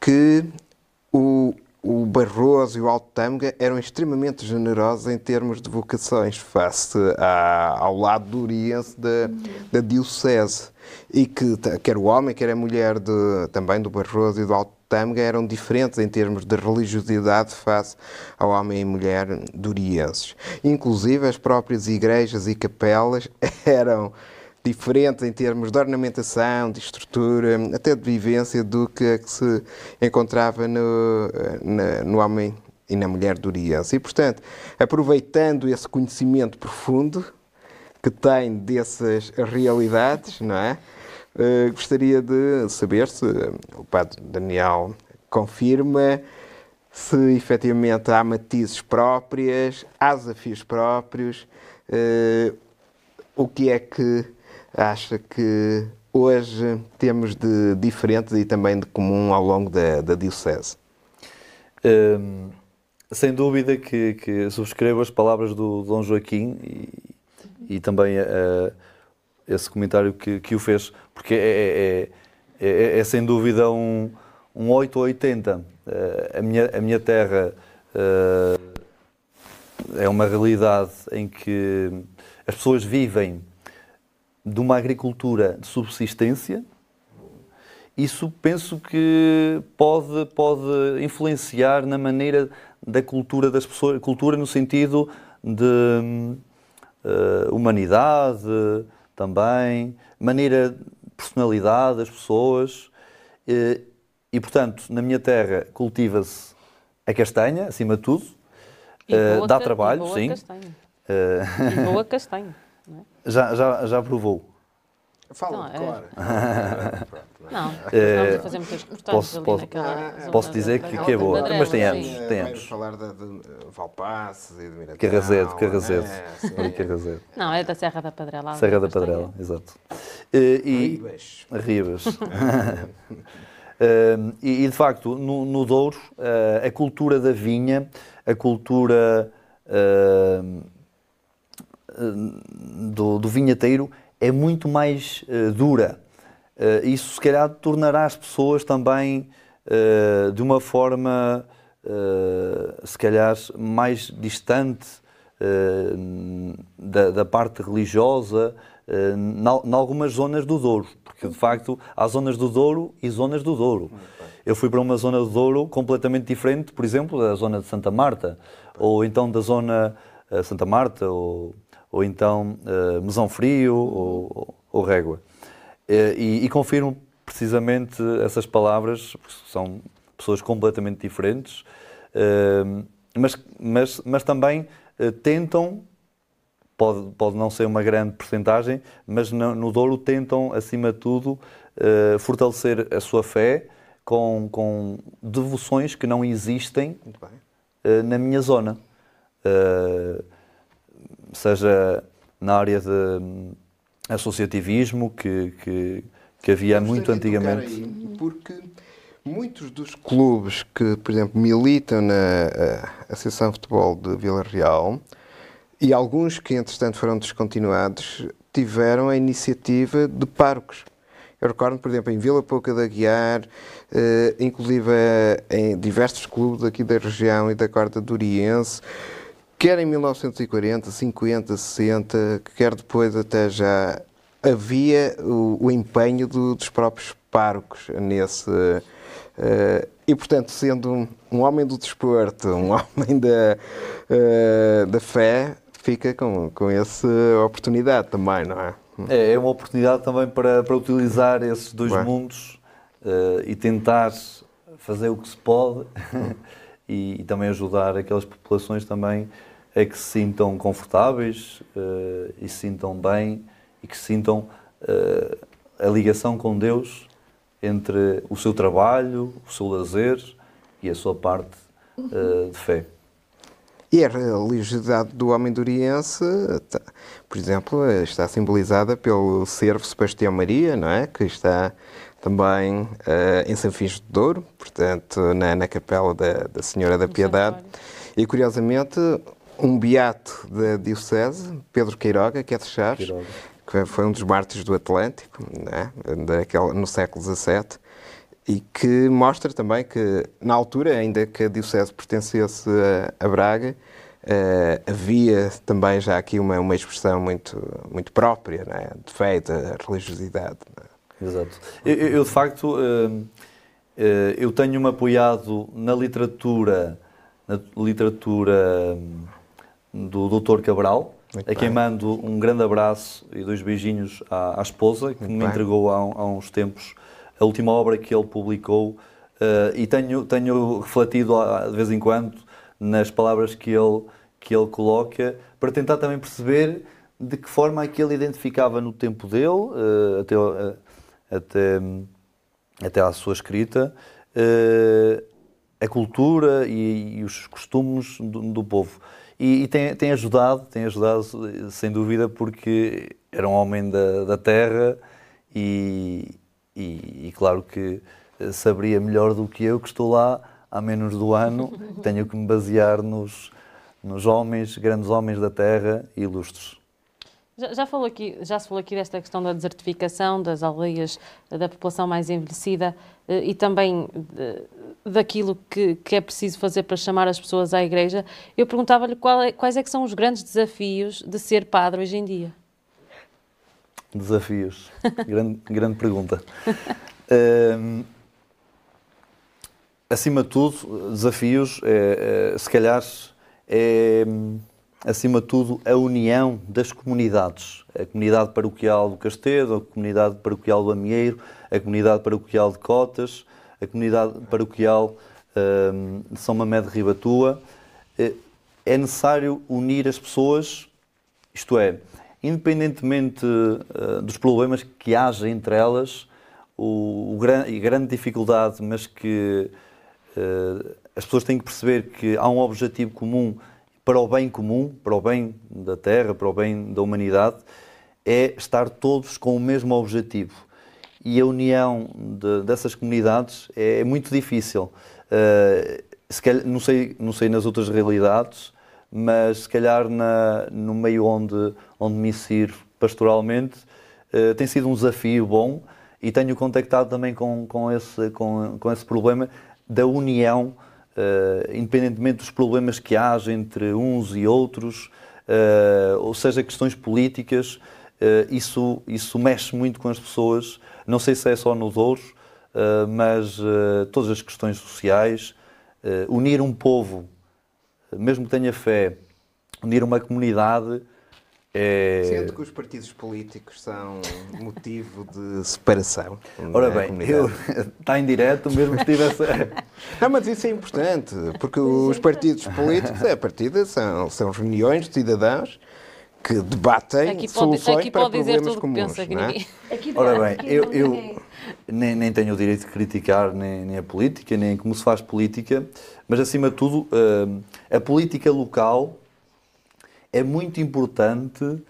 Speaker 4: que o, o Barroso e o Alto Tâmega eram extremamente generosos em termos de vocações face ao lado do Oriense da, da Diocese. E que quer o homem, quer a mulher de, também do Barroso e do Alto Tâmega eram diferentes em termos de religiosidade face ao homem e mulher durienses. Inclusive, as próprias igrejas e capelas eram diferentes em termos de ornamentação, de estrutura, até de vivência do que, que se encontrava no, no homem e na mulher duriense. E, portanto, aproveitando esse conhecimento profundo que tem dessas realidades, não é? Uh, gostaria de saber se o Padre Daniel confirma se efetivamente há matizes próprias, há desafios próprios, uh, o que é que acha que hoje temos de diferente e também de comum ao longo da, da Diocese?
Speaker 2: Um, sem dúvida que, que, subscrevo as palavras do Dom Joaquim e, e também uh, esse comentário que, que o fez, porque é, é, é, é, é sem dúvida um, um 8 ou 80. Uh, a, minha, a minha terra uh, é uma realidade em que as pessoas vivem de uma agricultura de subsistência, isso penso que pode, pode influenciar na maneira da cultura das pessoas, cultura no sentido de uh, humanidade também, maneira, personalidade das pessoas. Uh, e, portanto, na minha terra cultiva-se a castanha, acima de tudo. Uh, dá trabalho,
Speaker 1: boa
Speaker 2: sim.
Speaker 1: Castanha. E boa castanha.
Speaker 2: É? Já, já, já provou?
Speaker 4: Fala,
Speaker 1: Então,
Speaker 4: claro.
Speaker 1: Não,
Speaker 2: É,
Speaker 1: estamos a fazer muitas reportagens
Speaker 2: posso-
Speaker 1: ali
Speaker 2: posso-
Speaker 1: naquela zona
Speaker 2: posso
Speaker 1: da-
Speaker 2: dizer que- que é boa, mas tem anos.
Speaker 4: Eh,
Speaker 2: tem anos.
Speaker 4: falar de, de Valpaces e de Miratão.
Speaker 2: Carrazedo, Carrazedo.
Speaker 4: É,
Speaker 2: Carrazedo.
Speaker 1: Não, é da Serra da Padrela.
Speaker 2: Serra da. Padrela, exato. Eh, E,
Speaker 4: Ribas.
Speaker 2: Ribas. Um, e, e, de facto, no, no Douro, uh, a cultura da vinha, a cultura uh, do, do vinheteiro é muito mais uh, dura. Uh, isso, se calhar, tornará as pessoas também uh, de uma forma, se calhar, mais distante da, da parte religiosa, em algumas zonas do Douro, porque de facto há zonas do Douro e zonas do Douro. Eu fui para uma zona do Douro completamente diferente, por exemplo, da zona de Santa Marta, ou então da zona Santa Marta, ou, ou então uh, Mesão Frio, ou, ou Régua. Uh, e, e confirmo precisamente essas palavras, porque são pessoas completamente diferentes, uh, mas, mas, mas também tentam pode, pode não ser uma grande percentagem, mas no, no Douro tentam, acima de tudo, fortalecer a sua fé com, com devoções que não existem na minha zona. Seja na área de um, associativismo, que, que, que havia muito antigamente.
Speaker 4: aí, porque muitos dos clubes que, por exemplo, militam na eh, Associação de Futebol de Vila Real e alguns que, entretanto, foram descontinuados, tiveram a iniciativa de párocos. Eu recordo, por exemplo, em Vila Pouca da Guiar, eh, inclusive eh, em diversos clubes aqui da região e da Corda do Oriense, quer em 1940, 50, 60, quer depois até já, havia o, o empenho do- dos próprios párocos nesse. eh, e, portanto, sendo um, um homem do desporto, um homem da, eh, da fé, fica com, com essa oportunidade também, não é?
Speaker 2: É, é uma oportunidade também para, para utilizar esses dois
Speaker 4: Bem.
Speaker 2: mundos eh, e tentar fazer o que se pode e, e também ajudar aquelas populações também a que se sintam confortáveis eh, e se sintam bem e que sintam eh, a ligação com Deus entre o seu trabalho, o seu lazer e a sua parte eh, de fé.
Speaker 4: E a religiosidade do homem duriense, tá, por exemplo, está simbolizada pelo servo Sebastião Maria, não é? Que está também eh, em São Fins de Douro, portanto, na, na capela da, da Senhora da Piedade. E, curiosamente, um beato da Diocese, Pedro Queiroga, que é de Chaves,
Speaker 2: Queiroga.
Speaker 4: que foi um dos mártires do Atlântico, não é? Daquela, no século XVII, e que mostra também que, na altura, ainda que a Diocese pertencesse a, a Braga, eh, havia também já aqui uma, uma expressão muito, muito própria, não é? de fé de religiosidade. não é?
Speaker 2: Exato. Eu, eu- de facto, eh, eh, eu tenho-me apoiado na literatura, na literatura do Dr. Cabral,
Speaker 4: Muito
Speaker 2: a quem
Speaker 4: bem.
Speaker 2: mando um grande abraço e dois beijinhos à, à esposa, que
Speaker 4: Muito
Speaker 2: me
Speaker 4: bem.
Speaker 2: entregou há, há uns tempos a última obra que ele publicou eh, e tenho, tenho refletido ah, de vez em quando nas palavras que ele, que ele coloca para tentar também perceber de que forma é que ele identificava no tempo dele, eh, até, eh, até, até à sua escrita, uh, a cultura e, e os costumes do, do povo. E, e, tem, tem ajudado, tem ajudado sem dúvida, porque era um homem da, da terra e, e, e, claro que saberia melhor do que eu, que estou lá há menos do ano, tenho que me basear nos, nos homens, grandes homens da terra, ilustres.
Speaker 1: Já, já, falou aqui, já se falou aqui desta questão da desertificação das aldeias, da população mais envelhecida eh, e também de, daquilo que, que, é preciso fazer para chamar as pessoas à igreja. Eu perguntava-lhe é, quais é que são os grandes desafios de ser padre hoje em dia.
Speaker 2: Desafios. grande, grande pergunta. Um, acima de tudo, desafios, é, é, se calhar, é acima de tudo, a união das comunidades. A comunidade paroquial do Castedo, a comunidade paroquial do Amieiro, a comunidade paroquial de Cotas, a comunidade paroquial um, de São Mamé de Ribatua. Eh, é necessário unir as pessoas, isto é, independentemente uh, dos problemas que haja entre elas, o, o gran, e grande dificuldade, mas que uh, as pessoas têm que perceber que há um objetivo comum para o bem comum, para o bem da Terra, para o bem da humanidade, é estar todos com o mesmo objetivo. E a união de, dessas comunidades é, é muito difícil. Uh, calhar, não, sei, não sei nas outras realidades, mas se calhar na, no meio onde, onde me sirvo pastoralmente, uh, tem sido um desafio bom e tenho contactado também com, com, esse, com, com esse problema da união uh, independentemente dos problemas que haja entre uns e outros, uh, ou seja, questões políticas, uh, isso, isso mexe muito com as pessoas. Não sei se é só nos Douro, mas todas as questões sociais, unir um povo, mesmo que tenha fé, unir uma comunidade
Speaker 4: é... Sendo que os partidos políticos são motivo de separação.
Speaker 2: Ora bem, eu, está em direto, mesmo que tivesse.
Speaker 4: Não, mas isso é importante, porque os partidos políticos, é, a partida, são, são reuniões de cidadãos que debatem aqui pode, soluções aqui para problemas comuns. Pensa, não é?
Speaker 2: Ora bem, eu, eu nem, nem, tenho o direito de criticar nem, nem, a política, nem como se faz política, mas acima de tudo, eh, a política local é muito importante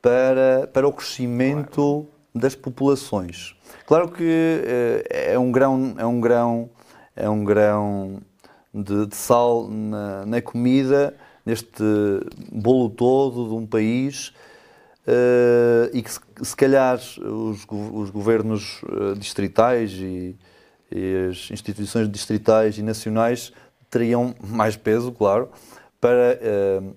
Speaker 2: para, para o crescimento claro. das populações. Claro que é, é um grão, é um grão, é um grão de, de sal na, na, comida, neste bolo todo de um país, uh, e que se, se calhar os, os governos eh, distritais e, e as instituições distritais e nacionais teriam mais peso, claro, para uh,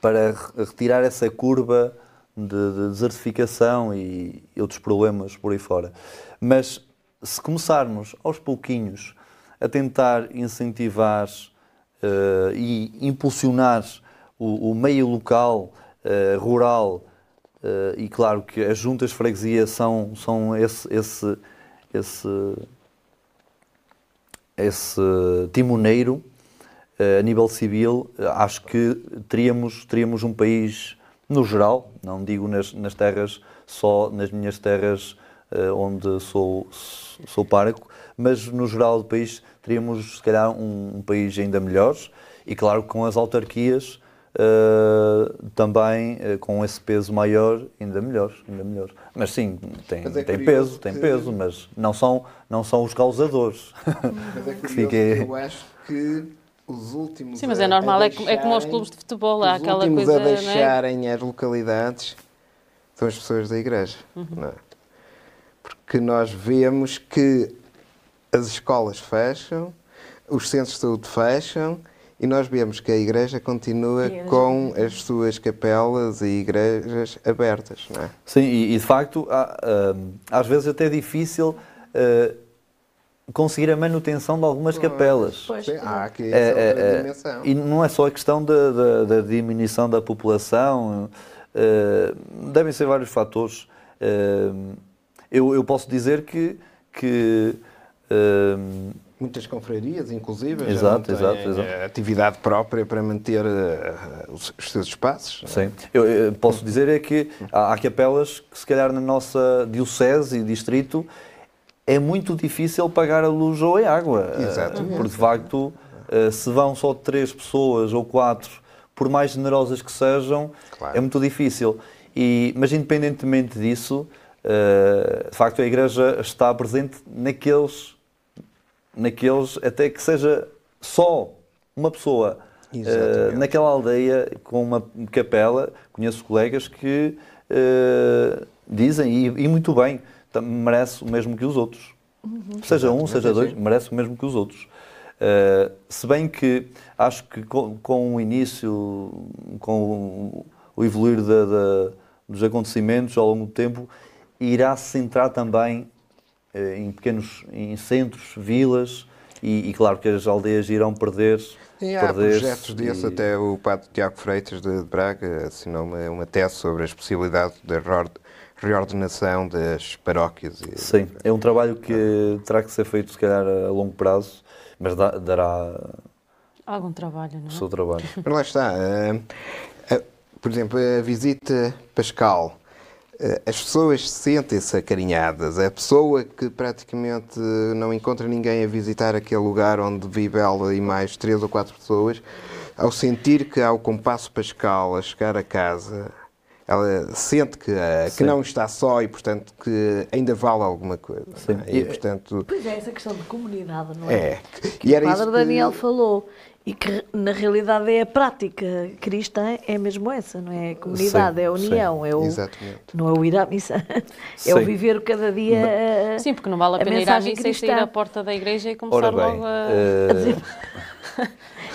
Speaker 2: para retirar essa curva de, de desertificação e outros problemas por aí fora. Mas se começarmos aos pouquinhos a tentar incentivar uh, e impulsionar o, o meio local, uh, rural, uh, e claro que as juntas de freguesia são, são esse, esse, esse, esse timoneiro a nível civil, eh, acho que teríamos, teríamos um país, no geral, não digo nas, nas terras, só nas minhas terras uh, onde sou, sou pároco, mas no geral do país teríamos, se calhar, um, um país ainda melhor e, claro, com as autarquias uh, também uh, com esse peso maior, ainda melhor, ainda melhor. Mas sim, tem, mas é tem peso, tem peso, mas não são, não são os causadores.
Speaker 4: Mas é curioso, eu acho que os últimos.
Speaker 1: Sim, mas é normal, é, é como aos clubes de futebol, há aquela coisa.
Speaker 4: Os últimos a é? deixarem é? as localidades são as pessoas da igreja. Uhum. É? Porque nós vemos que as escolas fecham, os centros de saúde fecham e nós vemos que a igreja continua com as suas capelas e igrejas abertas. Não é?
Speaker 2: Sim, e, e de facto, há, uh, às vezes até é difícil. Uh, conseguir a manutenção de algumas capelas.
Speaker 4: Pois, Sim, há aqui é, é, é, dimensão.
Speaker 2: E não é só a questão da, da, da diminuição da população, uh, devem ser vários fatores. Uh, eu, eu, posso dizer que, que uh,
Speaker 4: muitas confrarias, inclusive, já
Speaker 2: Exato,
Speaker 4: têm,
Speaker 2: exato, exato.
Speaker 4: atividade própria para manter os, os seus espaços.
Speaker 2: Sim. Eu, eu posso dizer é que há, há capelas que, se calhar, na nossa diocese e distrito é muito difícil pagar a luz ou a água. Eh,
Speaker 4: Exatamente.
Speaker 2: Porque, de facto, eh, se vão só três pessoas ou quatro, por mais generosas que sejam,
Speaker 4: Claro.
Speaker 2: é muito difícil. E, mas, independentemente disso, eh, de facto, a Igreja está presente naqueles, naqueles até que seja só uma pessoa eh,
Speaker 4: Exatamente.
Speaker 2: naquela aldeia com uma capela, conheço colegas que dizem, e, e muito bem, merece o mesmo que os outros. Seja um, seja dois, merece o mesmo que os outros. Eh, se bem que acho que com, com o início, com o evoluir da- da- dos acontecimentos ao longo do tempo, irá se centrar também eh, em pequenos em centros, vilas, e, e claro que as aldeias irão perder.
Speaker 4: E há projetos desses,
Speaker 2: e-
Speaker 4: até o Padre Tiago Freitas de Braga assinou uma, uma tese sobre as possibilidades da reordenação das paróquias. E,
Speaker 2: Sim, é um trabalho que terá que ser feito, se calhar, a longo prazo, mas dá- dará
Speaker 1: Algum trabalho, não
Speaker 2: o
Speaker 1: é?
Speaker 2: seu trabalho.
Speaker 4: Mas lá está. eh, eh, por exemplo, a visita pascal. As pessoas sentem-se acarinhadas. A pessoa que praticamente não encontra ninguém a visitar aquele lugar onde vive ela e mais três ou quatro pessoas, ao sentir que há o compasso pascal a chegar a casa, ela sente que, eh, que
Speaker 2: Sim.
Speaker 4: não está só e, portanto, que ainda vale alguma coisa.
Speaker 2: Sim.
Speaker 4: não é? E,
Speaker 2: E-
Speaker 4: portanto,
Speaker 3: Pois é, essa questão de comunidade, não é?
Speaker 4: é.
Speaker 3: Que
Speaker 4: E
Speaker 3: o Padre
Speaker 4: isso que-
Speaker 3: Daniel falou. E que na realidade é a prática cristã, é mesmo essa, não é? A comunidade,
Speaker 2: Sim,
Speaker 3: é a união, é o,
Speaker 4: Exatamente.
Speaker 3: não é o ir à missa, é o
Speaker 2: Sim.
Speaker 3: viver cada dia. a-
Speaker 1: Sim, porque não vale a
Speaker 3: a
Speaker 1: pena ir à missa e sair
Speaker 3: cristã.
Speaker 1: à porta da igreja e começar
Speaker 2: Ora bem,
Speaker 1: logo a...
Speaker 2: eh,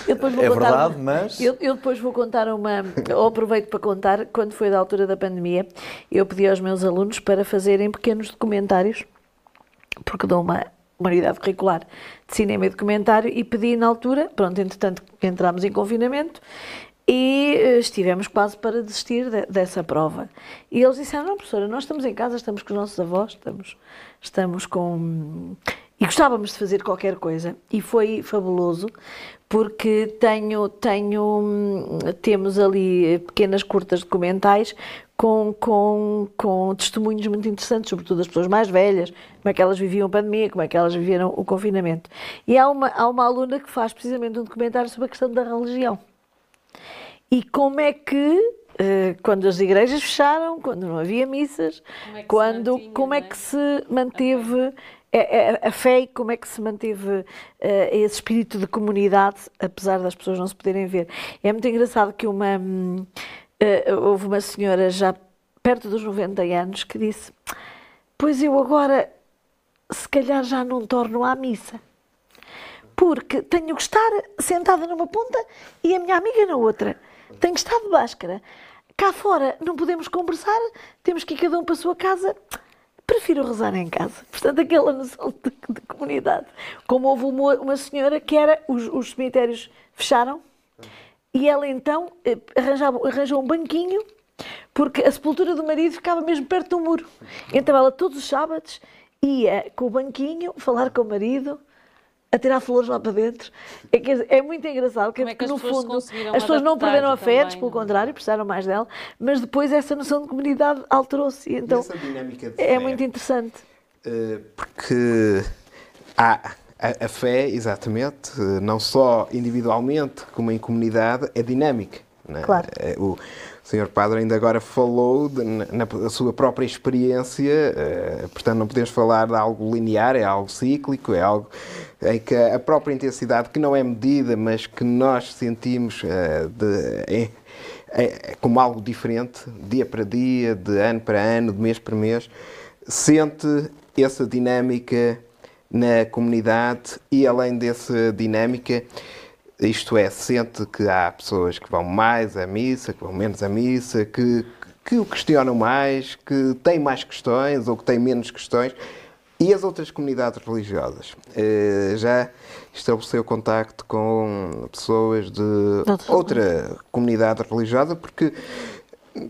Speaker 3: Eu depois vou
Speaker 2: É
Speaker 3: contar
Speaker 2: verdade,
Speaker 3: uma-
Speaker 2: mas-
Speaker 3: Eu, eu depois vou contar uma. Ou aproveito para contar, quando foi da altura da pandemia, eu pedi aos meus alunos para fazerem pequenos documentários, porque dou uma, uma unidade curricular de cinema e documentário, e pedi na altura, pronto, entretanto entramos em confinamento. E eh, estivemos quase para desistir de- dessa prova. E eles disseram: Não, professora, nós estamos em casa, estamos com os nossos avós, estamos, estamos com. E gostávamos de fazer qualquer coisa. E foi fabuloso, porque tenho, tenho, hum, temos ali pequenas curtas documentais com, com, com testemunhos muito interessantes, sobretudo das pessoas mais velhas, como é que elas viviam a pandemia, como é que elas viveram o confinamento. E há uma, há uma aluna que faz precisamente um documentário sobre a questão da religião. E como é que, eh, quando as igrejas fecharam, quando não havia missas,
Speaker 1: Como é que se
Speaker 3: quando,
Speaker 1: mantinha,
Speaker 3: como é
Speaker 1: é?
Speaker 3: que se manteve a, a- a fé e como é que se manteve eh, esse espírito de comunidade, apesar das pessoas não se poderem ver. É muito engraçado que uma, hum, eh, houve uma senhora já perto dos 90 anos que disse: Pois eu agora, se calhar, já não torno à missa porque tenho que estar sentada numa ponta e a minha amiga na outra. Tenho que estar de máscara. Cá fora não podemos conversar, temos que ir cada um para a sua casa. Prefiro rezar em casa. Portanto, aquela noção de, de comunidade. Como houve uma, uma senhora que era, os, os cemitérios fecharam e ela então eh, arranjava, arranjou um banquinho porque a sepultura do marido ficava mesmo perto do muro. Então ela todos os sábados ia com o banquinho falar com o marido, a tirar flores lá para dentro. É, quer dizer, é muito engraçado,
Speaker 1: Como é que
Speaker 3: porque
Speaker 1: as
Speaker 3: no fundo as pessoas não perderam a fé,
Speaker 1: também,
Speaker 3: antes pelo
Speaker 1: é?
Speaker 3: contrário, precisaram mais dela, mas depois essa noção de comunidade alterou-se. Então
Speaker 4: essa dinâmica de
Speaker 3: é
Speaker 4: fé?
Speaker 3: muito interessante.
Speaker 4: Eh, porque há a, a fé, exatamente, não só individualmente como em comunidade, é dinâmica. não é?
Speaker 3: Claro.
Speaker 4: Eh, O Sr. Padre ainda agora falou de- na, na sua própria experiência, eh, portanto não podemos falar de algo linear, é algo cíclico, é algo em que a própria intensidade, que não é medida, mas que nós sentimos eh, de- em- é- como algo diferente, dia para dia, de ano para ano, de mês para mês, sente essa dinâmica na comunidade e além dessa dinâmica, isto é, sente que há pessoas que vão mais à missa, que vão menos à missa, que, que o questionam mais, que têm mais questões ou que têm menos questões. E as outras comunidades religiosas? Eh, já estabeleceu contacto com pessoas de outra comunidade religiosa, porque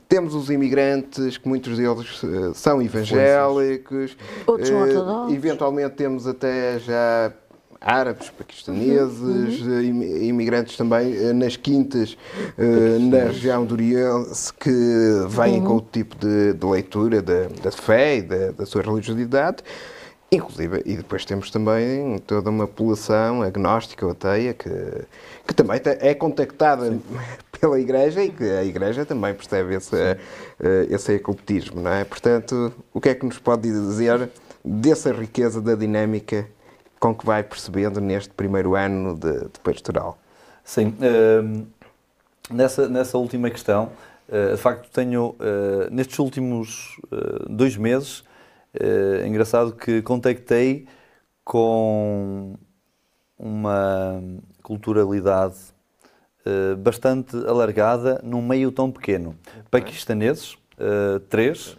Speaker 4: temos os imigrantes, que muitos deles eh, são evangélicos,
Speaker 3: Outros são ortodoxos.
Speaker 4: eventualmente temos até já árabes, paquistaneses, uhum. imigrantes também nas quintas, na região do Oriente, que vêm uhum. com o tipo de, de leitura da, da fé e da, da sua religiosidade. Inclusive, e depois temos também toda uma população agnóstica ou ateia que, que também é contactada Sim. pela Igreja e que a Igreja também percebe esse, esse ecultismo, não é? Portanto, o que é que nos pode dizer dessa riqueza da dinâmica com que vai percebendo neste primeiro ano de, de pastoral?
Speaker 2: Sim, uh, nessa, nessa última questão, uh, de facto tenho, uh, nestes últimos dois meses, é engraçado que contactei com uma culturalidade bastante alargada num meio tão pequeno. Paquistaneses, três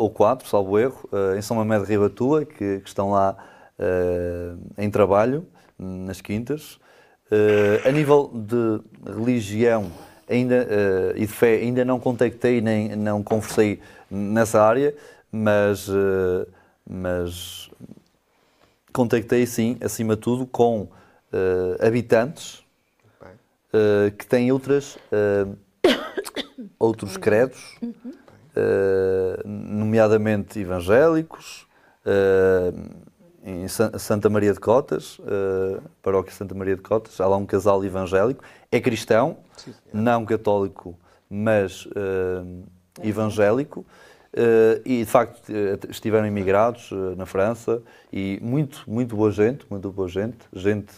Speaker 2: ou quatro, salvo erro, em São Mamede de Ribatua, que, que, estão lá em trabalho, nas quintas. a nível de religião ainda, e de fé, ainda não contactei nem não conversei nessa área, mas, uh, mas contactei sim, acima de tudo, com uh, habitantes uh, que têm outras, outros credos, nomeadamente evangélicos, em Santa Maria de Cotas, paróquia Santa Maria de Cotas, há lá um casal evangélico, é cristão, não católico, mas evangélico, Uh, e de facto estiveram imigrados uh, na França. E muito, muito boa gente, muito boa gente, gente,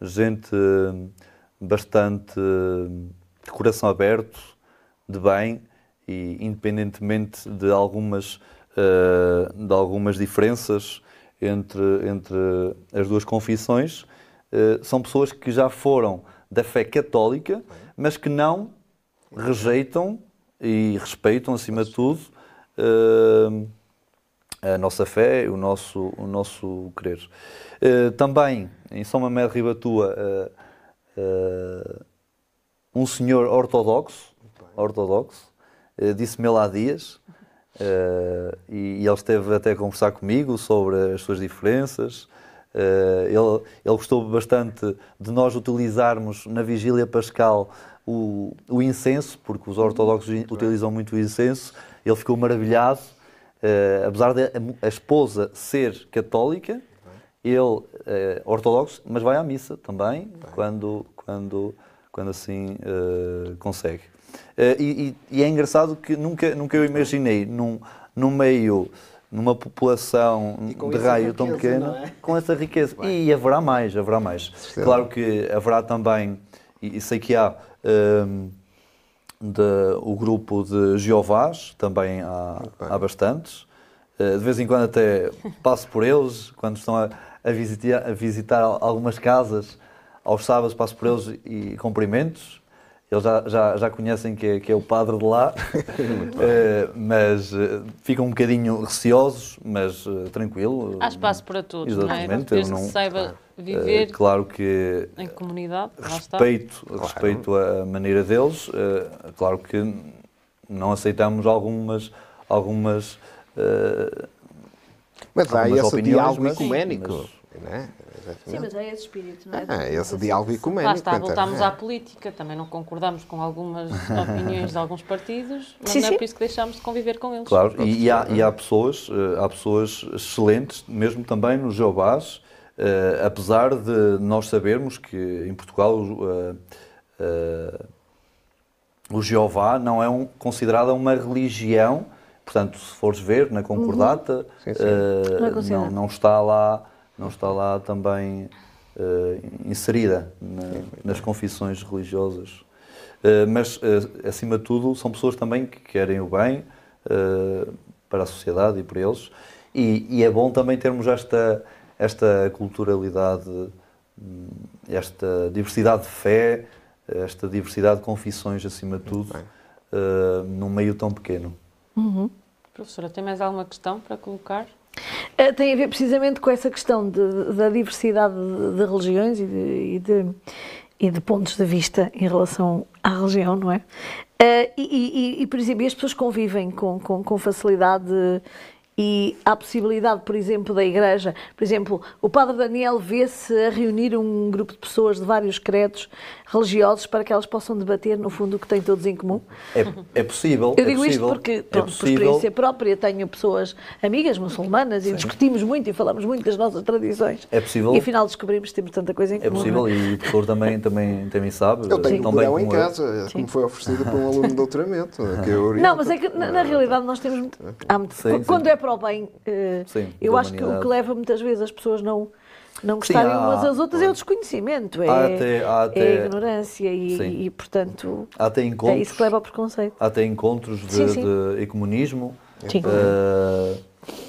Speaker 2: gente uh, bastante de coração aberto, de bem. E independentemente de algumas, de algumas diferenças entre, entre as duas confissões, são pessoas que já foram da fé católica, mas que não rejeitam e respeitam, acima de tudo, uh, a nossa fé, o nosso, o nosso querer. Uh, também, em São Mamé de Ribatua, um senhor ortodoxo, ortodoxo disse-me lá há dias, e, e ele esteve até a conversar comigo sobre as suas diferenças, Uh, ele, ele, gostou bastante de nós utilizarmos na vigília pascal o, o incenso, porque os ortodoxos utilizam muito o incenso, ele ficou maravilhado, uh, apesar de a, a, esposa ser católica, ele é ortodoxo, mas vai à missa também, quando, quando, quando assim uh, consegue. Uh, e, e, é engraçado que nunca, nunca eu imaginei num, num meio, numa população de raio tão pequeno, é? com essa riqueza. E haverá mais, haverá mais. Claro que haverá também, e, e sei que há de, o grupo de Jeovás, também há, há bastantes. Eh, de vez em quando até passo por eles, quando estão a, a, visitar, a visitar algumas casas, aos sábados passo por eles e cumprimentos. Eles já, já, já conhecem que é, que é o padre de lá, uh, mas uh, ficam um bocadinho receosos, mas uh, tranquilo.
Speaker 1: Há espaço para todos, Exatamente, não é? Desde não, que se saiba viver
Speaker 2: claro que
Speaker 1: em comunidade,
Speaker 2: respeito, respeito claro. a maneira deles, claro que não aceitamos algumas, algumas
Speaker 4: mas há esse diálogo ecuménico, mas, é?
Speaker 3: Exatamente. Sim, mas é esse espírito, não é?
Speaker 4: Ah, esse diálogo ecuménico. Lá
Speaker 1: está, voltámos é. à política, também não concordamos com algumas opiniões de alguns partidos, mas sim, não é sim. por isso que deixamos de conviver com eles.
Speaker 2: Claro, e, e, há, e há, pessoas, eh, há pessoas excelentes, mesmo também nos Jeovás, uh, apesar de nós sabermos que em Portugal uh, uh, o Jeová não é um, considerada uma religião, portanto, se fores ver na concordata, uhum. sim, não, é não, não está lá não está lá também uh, inserida na, nas confissões religiosas. Uh, mas, uh, acima de tudo, são pessoas também que querem o bem para a sociedade e para eles. E, e, é bom também termos esta, esta culturalidade, hum, esta diversidade de fé, esta diversidade de confissões, acima de tudo, num meio tão pequeno.
Speaker 1: Uhum. Professora, tem mais alguma questão para colocar?
Speaker 3: Eh, tem a ver precisamente com essa questão de, da diversidade de, de religiões e de, e, de, e de, pontos de vista em relação à religião, não é? Uh, e, e, e, por exemplo, as pessoas convivem com, com, com facilidade e há possibilidade, por exemplo, da Igreja, por exemplo, o Padre Daniel vê-se a reunir um grupo de pessoas de vários credos religiosos para que elas possam debater, no fundo, o que têm todos em comum?
Speaker 2: É, é possível.
Speaker 3: Eu digo
Speaker 2: é
Speaker 3: isto
Speaker 2: possível,
Speaker 3: porque,
Speaker 2: é
Speaker 3: pronto, por
Speaker 2: possível.
Speaker 3: experiência própria, tenho pessoas amigas muçulmanas e discutimos muito e falamos muito das nossas tradições.
Speaker 2: É possível.
Speaker 3: E afinal descobrimos que temos tanta coisa em
Speaker 2: É
Speaker 3: comum.
Speaker 2: possível
Speaker 3: é?
Speaker 2: e o professor também, também, também sabe.
Speaker 4: Eu tenho um Corão em
Speaker 2: como eu.
Speaker 4: casa, que me foi oferecido por um aluno de doutoramento. Que eu oriento.
Speaker 3: Não, mas é que na, na realidade nós temos muito. há muito-
Speaker 2: Sim, sim.
Speaker 3: quando é para o bem, eh,
Speaker 2: Sim,
Speaker 3: eu acho que o que leva muitas vezes as pessoas não, não gostarem
Speaker 2: há-
Speaker 3: umas às outras é o desconhecimento, é,
Speaker 2: até- há
Speaker 3: é
Speaker 2: até-
Speaker 3: a ignorância e, e, portanto,
Speaker 2: Há até
Speaker 3: é
Speaker 2: encontros,
Speaker 3: isso que leva ao preconceito.
Speaker 2: há até encontros de,
Speaker 3: Sim, sim.
Speaker 2: de ecumenismo
Speaker 3: Sim.
Speaker 2: eh,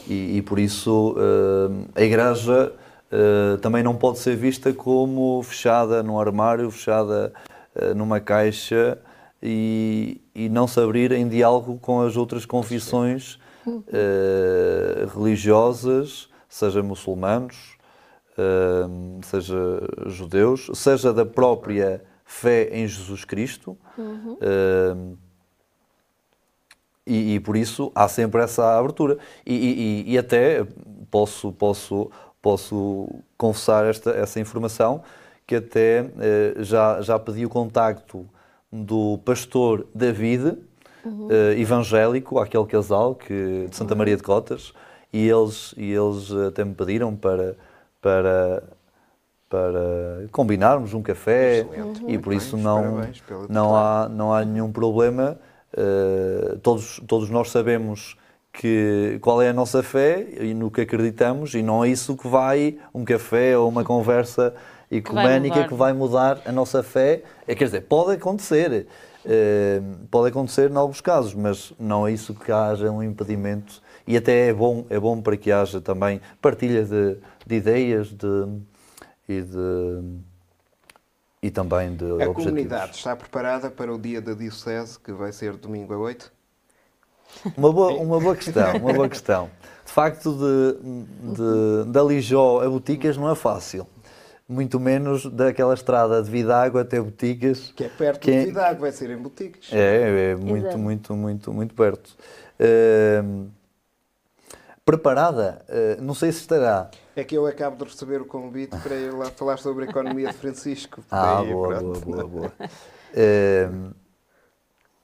Speaker 2: e, e por isso eh, a Igreja eh, também não pode ser vista como fechada num armário, fechada numa caixa e, e não se abrir em diálogo com as outras confissões religiosas, seja muçulmanos, seja judeus, seja da própria fé em Jesus Cristo. eh, e, e por isso há sempre essa abertura. E, e- e até posso, posso, posso confessar esta, essa informação que até eh, já, já pedi o contacto do pastor David, eh, evangélico, aquele casal que, de Santa Maria de Cotas, e eles, e eles até me pediram para, para, para combinarmos um café
Speaker 4: Excelente.
Speaker 2: e por
Speaker 4: Muito
Speaker 2: isso não, não, há, não há nenhum problema. Eh, todos, todos nós sabemos que, qual é a nossa fé e no que acreditamos e não é isso que vai, um café ou uma conversa ecuménica
Speaker 1: mudar.
Speaker 2: que vai mudar a nossa fé. É, quer dizer, pode acontecer, eh, pode acontecer em alguns casos, mas não é isso que haja um impedimento e até é bom, é bom para que haja também partilha de, de ideias de, e de e também de
Speaker 4: A
Speaker 2: objetivos.
Speaker 4: comunidade está preparada para o dia da Diocese, que vai ser domingo a 8?
Speaker 2: Uma boa, uma boa questão, uma boa questão. De facto, de, de, da Lijó a Boticas não é fácil. Muito menos daquela estrada de Vidago até Boticas.
Speaker 4: Que é perto
Speaker 2: Que é-
Speaker 4: de Vidago, vai ser em boutiques.
Speaker 2: É, é muito,
Speaker 3: Exato.
Speaker 2: muito, muito, muito perto. Ehm, preparada? Eh, não sei se estará.
Speaker 4: É que eu acabo de receber o convite para ir lá falar sobre a economia de Francisco.
Speaker 2: Ah,
Speaker 4: Daí,
Speaker 2: boa, boa, boa, boa.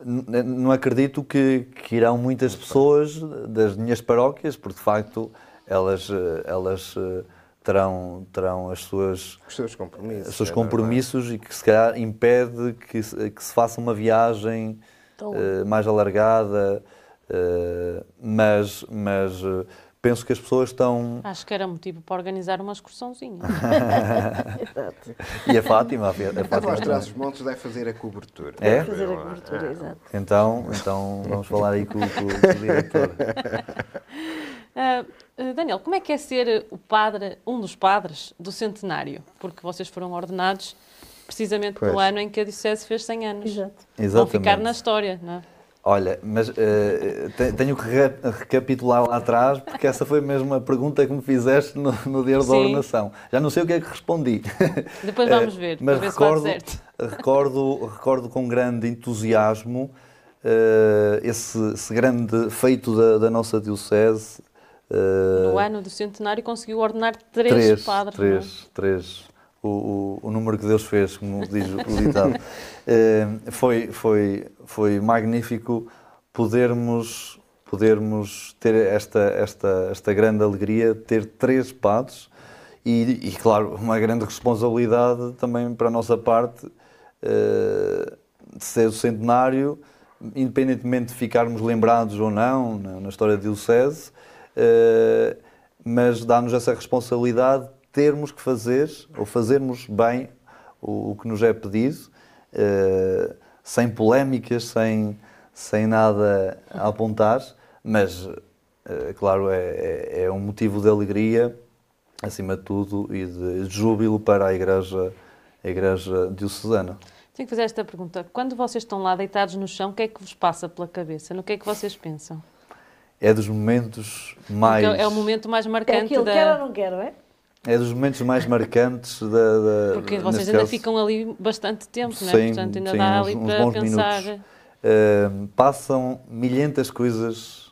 Speaker 2: N- não acredito que, que irão muitas pessoas das minhas paróquias, porque de facto elas, eh, elas eh, terão, terão as suas,
Speaker 4: Os seus compromissos.
Speaker 2: os seus
Speaker 4: é
Speaker 2: compromissos e que se calhar impede que se, que se faça uma viagem eh, mais alargada, eh, mas, mas eh, penso que as pessoas estão.
Speaker 1: Acho que era motivo para organizar uma excursãozinha.
Speaker 3: exato.
Speaker 2: E a Fátima, a
Speaker 4: A
Speaker 2: Fátima.
Speaker 4: Trás os Montes deve fazer a cobertura.
Speaker 2: É?
Speaker 3: Fazer a cobertura, exato.
Speaker 2: Então, então vamos falar aí com, com- com o diretor.
Speaker 1: Ah, Daniel, como é que é ser o padre, um dos padres do centenário? Porque vocês foram ordenados precisamente
Speaker 4: Pois.
Speaker 1: no ano em que a Diocese fez 100 anos.
Speaker 3: Exato.
Speaker 1: Vão ficar na história, não é?
Speaker 2: Olha, mas te- tenho que re- recapitular lá atrás, porque essa foi mesmo a pergunta que me fizeste no, no dia da
Speaker 1: Sim.
Speaker 2: ordenação. Já não sei o que é que respondi.
Speaker 1: Depois
Speaker 2: Eh,
Speaker 1: vamos ver,
Speaker 2: mas
Speaker 1: ver
Speaker 2: recordo, recordo, recordo com grande entusiasmo eh, esse, esse grande feito da, da nossa Diocese. eh,
Speaker 1: No ano do centenário conseguiu ordenar três,
Speaker 2: três,
Speaker 1: padres. não é?
Speaker 2: três, três. O, o, o número que Deus fez, como diz o ditado. Eh, foi, foi, foi magnífico podermos, podermos ter esta, esta, esta grande alegria ter três padres e, e, claro, uma grande responsabilidade também para a nossa parte eh, de ser o centenário, independentemente de ficarmos lembrados ou não na, na história de Diocese, eh, mas dá-nos essa responsabilidade de termos que fazer, ou fazermos bem o, o que nos é pedido, eh, sem polémicas, sem, sem nada a apontar, mas, eh, claro, é, é- é um motivo de alegria, acima de tudo, e de júbilo para a Igreja, a igreja Diocesana.
Speaker 1: Tenho que fazer esta pergunta. Quando vocês estão lá deitados no chão, o que é que vos passa pela cabeça? No que é que vocês pensam?
Speaker 2: É dos momentos mais...
Speaker 1: Porque é o momento mais
Speaker 3: É
Speaker 1: marcante
Speaker 3: aquilo,
Speaker 1: da...
Speaker 3: quero ou não quero, é?
Speaker 2: É dos momentos mais marcantes da. da
Speaker 1: Porque vocês ainda
Speaker 2: caso.
Speaker 1: ficam ali bastante tempo, não é?
Speaker 2: Sim,
Speaker 1: Portanto, ainda
Speaker 2: sim,
Speaker 1: dá
Speaker 2: uns-
Speaker 1: ali
Speaker 2: uns
Speaker 1: para pensar.
Speaker 2: Uh, passam milhentas coisas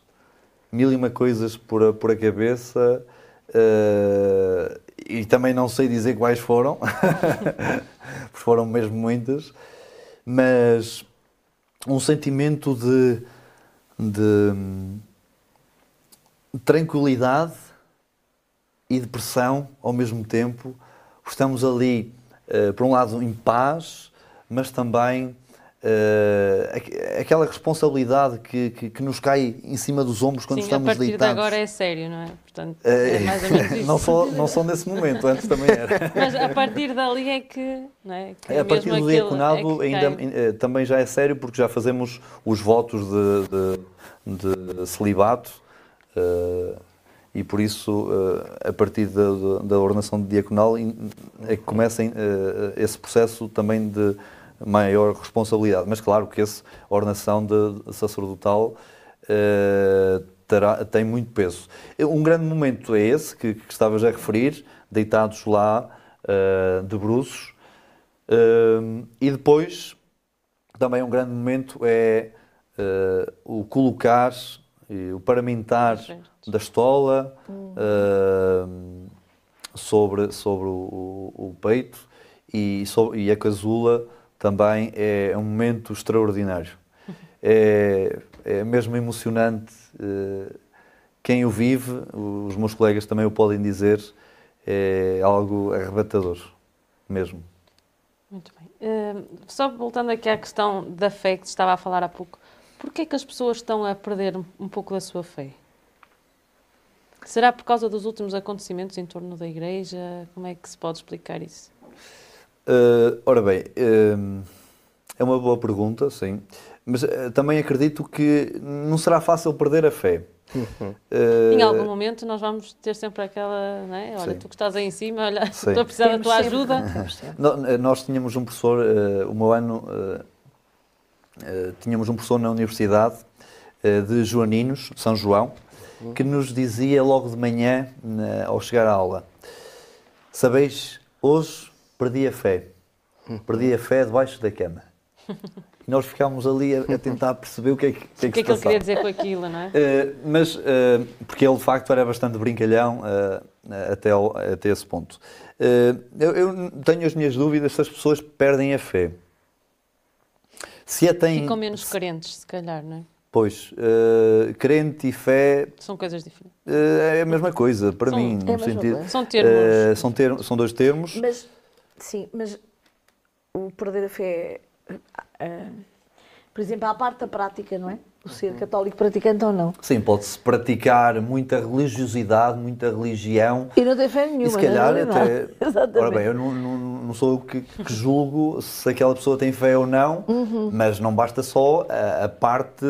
Speaker 2: mil e uma coisas por a, por a cabeça uh, e também não sei dizer quais foram, porque foram mesmo muitas, mas um sentimento de, de tranquilidade e depressão ao mesmo tempo. Estamos ali, uh, por um lado, em paz, mas também uh, aquela responsabilidade que, que, que, nos cai em cima dos ombros quando
Speaker 1: Sim,
Speaker 2: estamos deitados.
Speaker 1: a partir de agora é sério, não é? Portanto, é mais ou menos isso.
Speaker 2: não, só, não só nesse momento, antes também era.
Speaker 1: Mas a partir dali é que... Não é? que
Speaker 2: a partir do diaconado
Speaker 1: é
Speaker 2: ainda, eh, também já é sério porque já fazemos os votos de, de, de celibato uh, e por isso, uh, a partir da, da ordenação de diaconal, é que começa uh, esse processo também de maior responsabilidade. Mas claro que essa ordenação de sacerdotal uh, terá, tem muito peso. Um grande momento é esse que, que estavas a referir, deitados lá de bruços. E depois, também um grande momento é o colocar, o paramentar da estola sobre, sobre o, o peito e, sobre, e a casula também é um momento extraordinário. É, é mesmo emocionante. Eh, quem o vive, os meus colegas também o podem dizer, é algo arrebatador, mesmo.
Speaker 1: Muito bem. Uh, só voltando aqui à questão da fé que estava a falar há pouco, porquê é que as pessoas estão a perder um pouco da sua fé? Será por causa dos últimos acontecimentos em torno da igreja? Como é que se pode explicar isso?
Speaker 2: Uh, ora bem, uh, é uma boa pergunta, sim, mas uh, também acredito que não será fácil perder a fé.
Speaker 1: Uhum. em algum momento nós vamos ter sempre aquela, não é? olha, sim. tu que estás aí em cima, olha, sim. estou a precisar Temos da tua sempre.
Speaker 2: ajuda. nós tínhamos um professor, o meu ano, tínhamos um professor na universidade de Joaninos, São João. Que nos dizia logo de manhã, ao chegar à aula, sabeis, hoje perdi a fé. Perdi a fé debaixo da cama. E nós ficámos ali a, a tentar perceber o que é que, que,
Speaker 1: é que, que, é que ele queria dizer com aquilo, não é?
Speaker 2: Uh, mas, uh, porque ele de facto era bastante brincalhão uh, até, ao, até esse ponto. Eu, eu, tenho as minhas dúvidas se as pessoas perdem a fé.
Speaker 1: Se a têm. Ficam menos crentes, se calhar, não é?
Speaker 2: Pois, uh, crente e fé.
Speaker 1: São coisas diferentes.
Speaker 2: Uh, é a mesma coisa, para são, mim,
Speaker 1: é
Speaker 2: no sentido.
Speaker 1: São termos.
Speaker 2: Uh, são, ter, são dois termos.
Speaker 3: Mas Sim, mas o perder a fé, uh, por exemplo, à parte da prática, não é? O ser católico praticante ou não.
Speaker 2: Sim, pode-se praticar muita religiosidade, muita religião.
Speaker 3: E não tem fé nenhuma.
Speaker 2: E se calhar até.
Speaker 3: Exatamente.
Speaker 2: Ora bem, eu não, não, não sou eu que, que, julgo se aquela pessoa tem fé ou não, uhum. mas não basta só a, a parte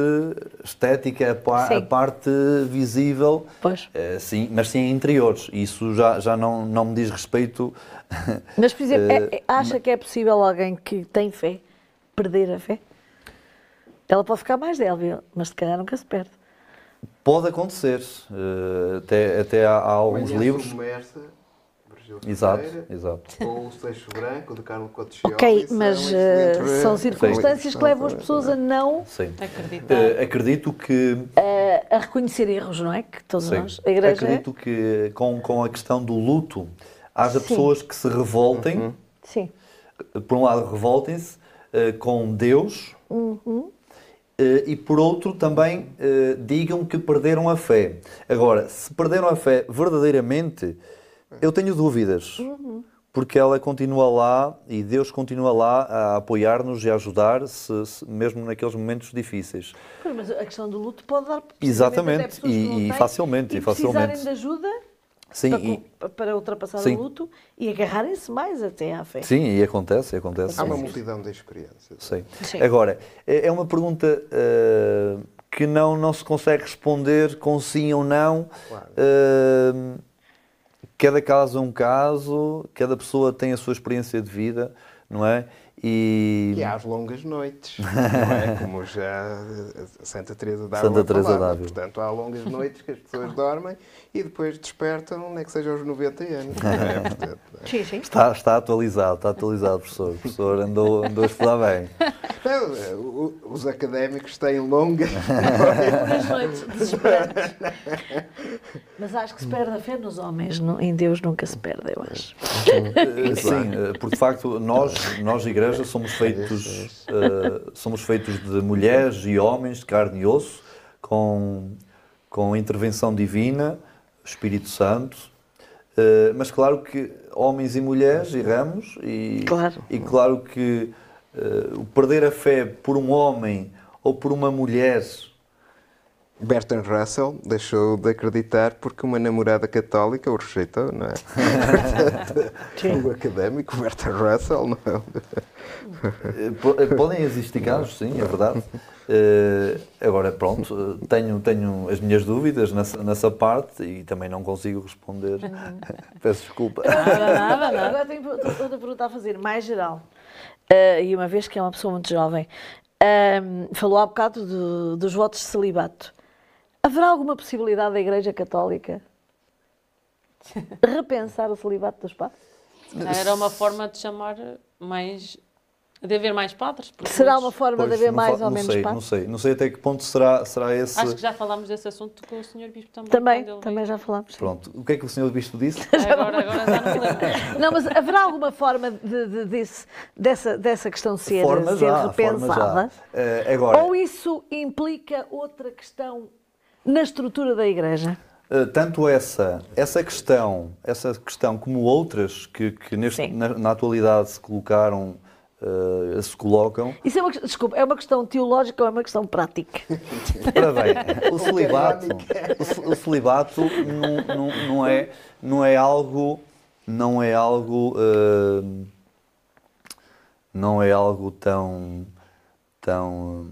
Speaker 2: estética, a, a, parte visível.
Speaker 3: Pois.
Speaker 2: Uh, sim, mas sim interiores. Isso já, já não, não me diz respeito.
Speaker 3: Mas, por exemplo, uh, é, acha que é possível alguém que tem fé perder a fé? Ela pode ficar mais débil, mas se calhar nunca se perde.
Speaker 2: Pode acontecer. Uh, até, até há, há alguns
Speaker 4: Manhã
Speaker 2: livros.
Speaker 4: Submersa,
Speaker 2: exato, exato.
Speaker 4: Ou o Seixo Branco, de Carlos Cotecioli.
Speaker 3: Ok, mas uh, são circunstâncias que levam as pessoas a não
Speaker 2: Sim.
Speaker 1: acreditar.
Speaker 2: Uh, acredito que.
Speaker 3: Uh, a reconhecer erros, não é? Que todos Sim. nós. A igreja
Speaker 2: acredito é? que com, com a questão do luto, haja Sim. pessoas que se revoltem. Uhum.
Speaker 3: Sim.
Speaker 2: Por um lado, revoltem-se com Deus.
Speaker 3: Uhum
Speaker 2: eh, e por outro também eh, digam que perderam a fé. Agora, se perderam a fé verdadeiramente, eu tenho dúvidas.
Speaker 3: Uhum.
Speaker 2: Porque ela continua lá e Deus continua lá a apoiar-nos e a ajudar, se, se, mesmo naqueles momentos difíceis.
Speaker 3: Pois, mas a questão do luto pode dar
Speaker 2: Exatamente, e, e, facilmente.
Speaker 3: E,
Speaker 2: e facilmente.
Speaker 3: precisarem de ajuda
Speaker 2: Sim,
Speaker 3: para,
Speaker 2: e,
Speaker 3: para ultrapassar
Speaker 2: sim.
Speaker 3: o luto e agarrarem-se mais até à fé.
Speaker 2: Sim, e acontece, acontece.
Speaker 4: Há uma multidão de experiências.
Speaker 2: Sim. sim. Agora, é, é uma pergunta uh, que não, não se consegue responder com sim ou não. Claro. Uh, cada caso é um caso, cada pessoa tem a sua experiência de vida, não é? E,
Speaker 4: E há as longas noites, não é? Como já Santa Teresa d'Ávila
Speaker 2: Santa Teresa
Speaker 4: falava. Portanto, há longas noites que as pessoas dormem e depois despertam, nem que seja aos 90 anos. é? Portanto,
Speaker 3: Sim, sim.
Speaker 2: está, está atualizado, está atualizado, professor. O professor andou, andou a estudar bem.
Speaker 4: não, os académicos têm longas
Speaker 3: As noites desesperantes. Mas acho que se perde a fé nos homens. Em Deus nunca se perde, eu acho.
Speaker 2: Eh, Sim, eh, porque de facto nós, nós igreja, somos feitos, eh, somos feitos de mulheres e homens de carne e osso, com, com intervenção divina, Espírito Santo. Eh, mas claro que homens e mulheres erramos e
Speaker 3: Claro.
Speaker 2: e claro que o perder a fé por um homem ou por uma mulher
Speaker 4: Bertrand Russell deixou de acreditar porque uma namorada católica o rejeitou, não é? Portanto, o académico Bertrand Russell, não é?
Speaker 2: Eh, po- Podem existir casos, sim, é verdade. Eh, agora, pronto, eh, tenho, tenho as minhas dúvidas nessa, nessa parte e também não consigo responder. Peço desculpa.
Speaker 3: Nada, nada, nada. Agora tenho outra pergunta a fazer, mais geral. Ah, e uma vez que é uma pessoa muito jovem, falou há bocado do- dos votos de celibato. Haverá alguma possibilidade da Igreja Católica repensar o celibato dos padres?
Speaker 1: Era uma forma de chamar mais. de haver mais padres.
Speaker 3: Será uma forma
Speaker 2: Pois,
Speaker 3: de haver mais
Speaker 2: fa-
Speaker 3: ou
Speaker 2: não
Speaker 3: menos
Speaker 2: sei,
Speaker 3: padres?
Speaker 2: Não sei, não sei até que ponto será, será esse.
Speaker 1: Acho que já falámos desse assunto com o Sr. Bispo também.
Speaker 3: Também, também já falámos.
Speaker 2: Pronto, o que é que o senhor Bispo disse?
Speaker 1: Agora, agora já não me lembro.
Speaker 3: Não, mas haverá alguma forma de, de- desse- dessa, dessa questão ser,
Speaker 2: forma
Speaker 3: ser
Speaker 2: já, forma
Speaker 3: repensada?
Speaker 2: já. Eh, agora,
Speaker 3: Ou isso implica outra questão na estrutura da Igreja?
Speaker 2: Uh, tanto essa, essa questão, essa questão como outras que, que neste, na, na atualidade se colocaram, uh, se colocam,
Speaker 3: Isso é uma, desculpa, é uma questão teológica ou é uma questão prática?
Speaker 2: Ora bem, o celibato, o, ce- o celibato não, não, não é, não é algo, não é algo, uh, não é algo tão, tão,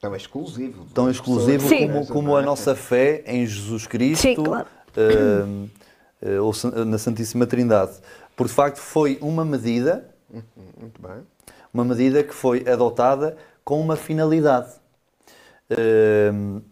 Speaker 4: Tão exclusivo.
Speaker 2: tão exclusivo
Speaker 3: Sim.
Speaker 2: como, como a nossa fé em Jesus Cristo
Speaker 3: Sim, claro.
Speaker 2: uh, ou na Santíssima Trindade. Por de facto foi uma medida,
Speaker 4: Muito bem.
Speaker 2: uma medida que foi adotada com uma finalidade. Uh,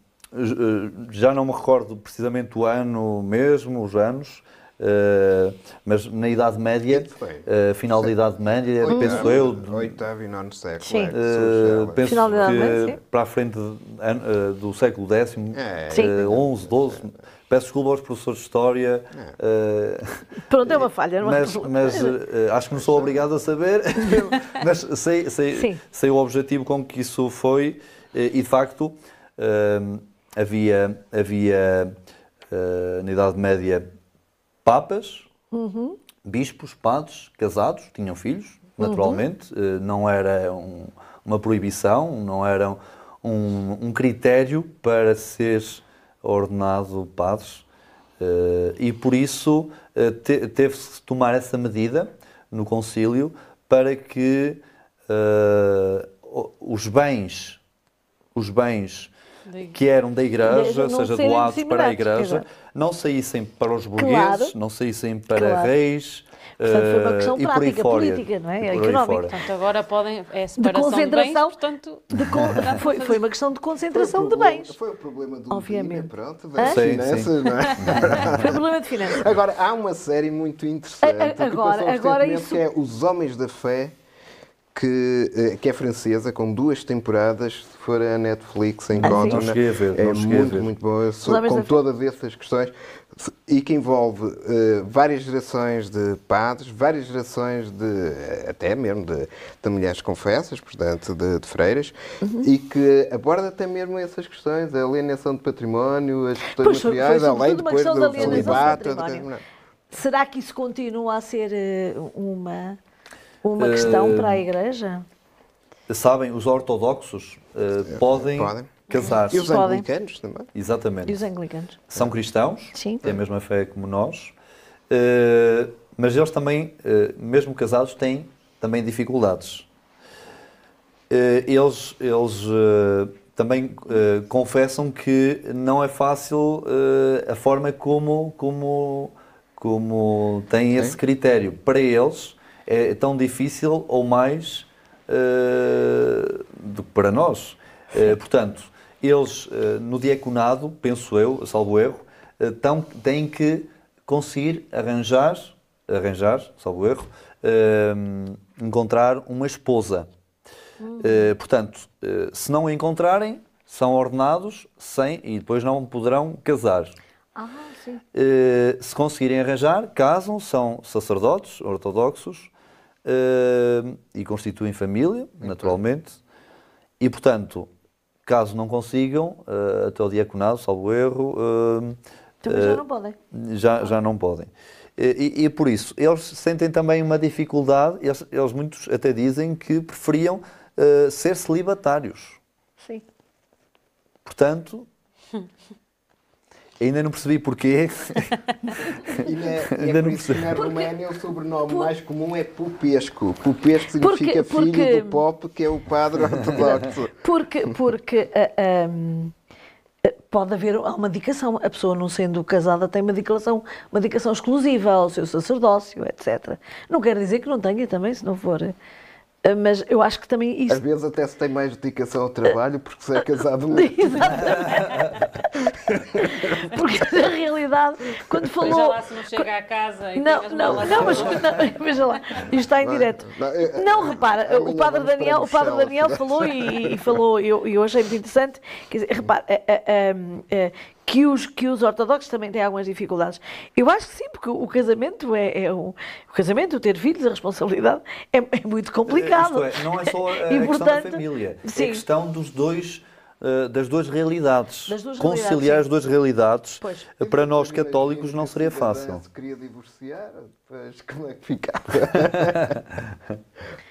Speaker 2: já não me recordo precisamente o ano mesmo, os anos, uh, mas na Idade Média, uh, final da Idade Média, penso eu, de-
Speaker 4: Oitavo e nono século.
Speaker 3: Sim.
Speaker 4: é
Speaker 2: Uh, penso
Speaker 3: Final
Speaker 2: que
Speaker 3: Média,
Speaker 2: para a frente de- uh, do século X,
Speaker 4: É.
Speaker 3: Sim.
Speaker 2: uh, 11, 12. Peço desculpa aos professores de História, uh,
Speaker 3: Pronto, é uma falha, não é?
Speaker 2: mas, mas uh, acho que não sou obrigado a saber, mas sei, sei, sei o objetivo com que isso foi uh, e de facto uh, havia, havia uh, na Idade Média papas,
Speaker 3: Uhum.
Speaker 2: bispos, padres, casados, tinham filhos, naturalmente, eh, não era um- uma proibição, não era um, um critério para ser ordenado padres. Eh, e por isso eh, te- teve-se que tomar essa medida no concílio para que o- os bens, os bens. Que eram da igreja,
Speaker 3: não
Speaker 2: seja doados para a igreja, não saíssem para os burgueses,
Speaker 3: Claro.
Speaker 2: não saíssem para
Speaker 3: Claro.
Speaker 2: reis.
Speaker 3: Portanto, foi uma
Speaker 2: eh,
Speaker 3: questão
Speaker 2: e
Speaker 3: prática, política, não é?
Speaker 2: aí
Speaker 3: Económica.
Speaker 1: Portanto, agora podem. É separação de, bens,
Speaker 3: concentração.
Speaker 1: portanto.
Speaker 3: De con- foi, foi uma questão de concentração de
Speaker 4: o problema-
Speaker 3: bens.
Speaker 4: Foi o problema do
Speaker 3: Obviamente.
Speaker 4: Obviamente. pronto, das
Speaker 2: Sim,
Speaker 4: finanças, não é?
Speaker 3: Foi um problema de finanças.
Speaker 4: Agora, há uma série muito interessante
Speaker 3: A- a-
Speaker 4: que
Speaker 3: agora- agora isso-
Speaker 4: que é Os Homens da Fé, que, eh, que é francesa, com duas temporadas. Se for a Netflix, encontra.
Speaker 2: Não cheguei a ver,
Speaker 4: É
Speaker 2: não
Speaker 4: muito,
Speaker 2: ver.
Speaker 4: muito boa, com todas essas questões. E que envolve eh, várias gerações de padres, várias gerações de, até mesmo de, de mulheres confessas, portanto, de, de freiras,
Speaker 3: Uhum.
Speaker 4: e que aborda até mesmo essas questões, a alienação de património, as questões
Speaker 3: Pois foi- foi
Speaker 4: materiais, além depois do
Speaker 3: de
Speaker 4: celibato.
Speaker 3: património. Será que isso continua a ser eh, uma, uma questão para a Igreja?
Speaker 2: Sabem, os ortodoxos eh, podem,
Speaker 4: podem.
Speaker 2: casar-se.
Speaker 4: E os
Speaker 3: Podem.
Speaker 4: anglicanos também.
Speaker 2: Exatamente.
Speaker 3: E os anglicanos?
Speaker 2: São cristãos,
Speaker 3: Sim.
Speaker 2: têm a mesma fé como nós, eh, mas eles também, eh, mesmo casados, têm também dificuldades. Eh, eles eles eh, também eh, confessam que não é fácil eh, a forma como, como, como têm esse critério. Para eles é tão difícil ou mais uh, do que para nós. Uh, portanto, eles uh, no diaconado, penso eu, salvo erro, tão, têm que conseguir arranjar, arranjar, salvo erro, encontrar uma esposa. Uhum. portanto, se não a encontrarem, são ordenados sem e depois não poderão casar.
Speaker 3: Ah, sim.
Speaker 2: se conseguirem arranjar, casam, são sacerdotes ortodoxos uh, e constituem família, naturalmente, e portanto, caso não consigam, uh, até o diaconado, salvo erro.
Speaker 3: Uh, também já não podem.
Speaker 2: Já, já não podem. E, e, por isso, eles sentem também uma dificuldade, eles, eles muitos até dizem que preferiam ser celibatários.
Speaker 3: Sim.
Speaker 2: Portanto, Ainda não percebi porquê.
Speaker 4: E, na, é Ainda é por isso que na Roménia o sobrenome por... mais comum é Pupesco. Pupesco significa porque, porque... filho do Pop, que é o padre ortodoxo.
Speaker 3: Porque, porque uh, ah, um, ah, pode haver uma dedicação. A pessoa, não sendo casada, tem uma dedicação, uma dedicação exclusiva ao seu sacerdócio, etc. Não quer dizer que não tenha também, se não for ah, mas eu acho que também isso.
Speaker 4: Às vezes até se tem mais dedicação ao trabalho porque se é casado
Speaker 3: muito. porque na realidade, quando falou.
Speaker 1: Veja lá se não chega à casa e
Speaker 3: Não, não, não, mas não, veja lá, isto está em direto. Não, não repara, o padre Daniel, o padre Daniel falou e, e falou, e eu, eu achei muito interessante, quer dizer, repara, que os, que os ortodoxos também têm algumas dificuldades. Eu acho que sim, porque o casamento é, é o, o casamento, o ter filhos, a responsabilidade é, é muito complicado.
Speaker 2: É, não é só a, a e, questão portanto, da família, sim. é a questão dos dois uh, das duas realidades. Das duas Conciliar realidades, as duas realidades, pois. para nós católicos, não seria fácil.
Speaker 4: Se queria divorciar, pois como é que ficava?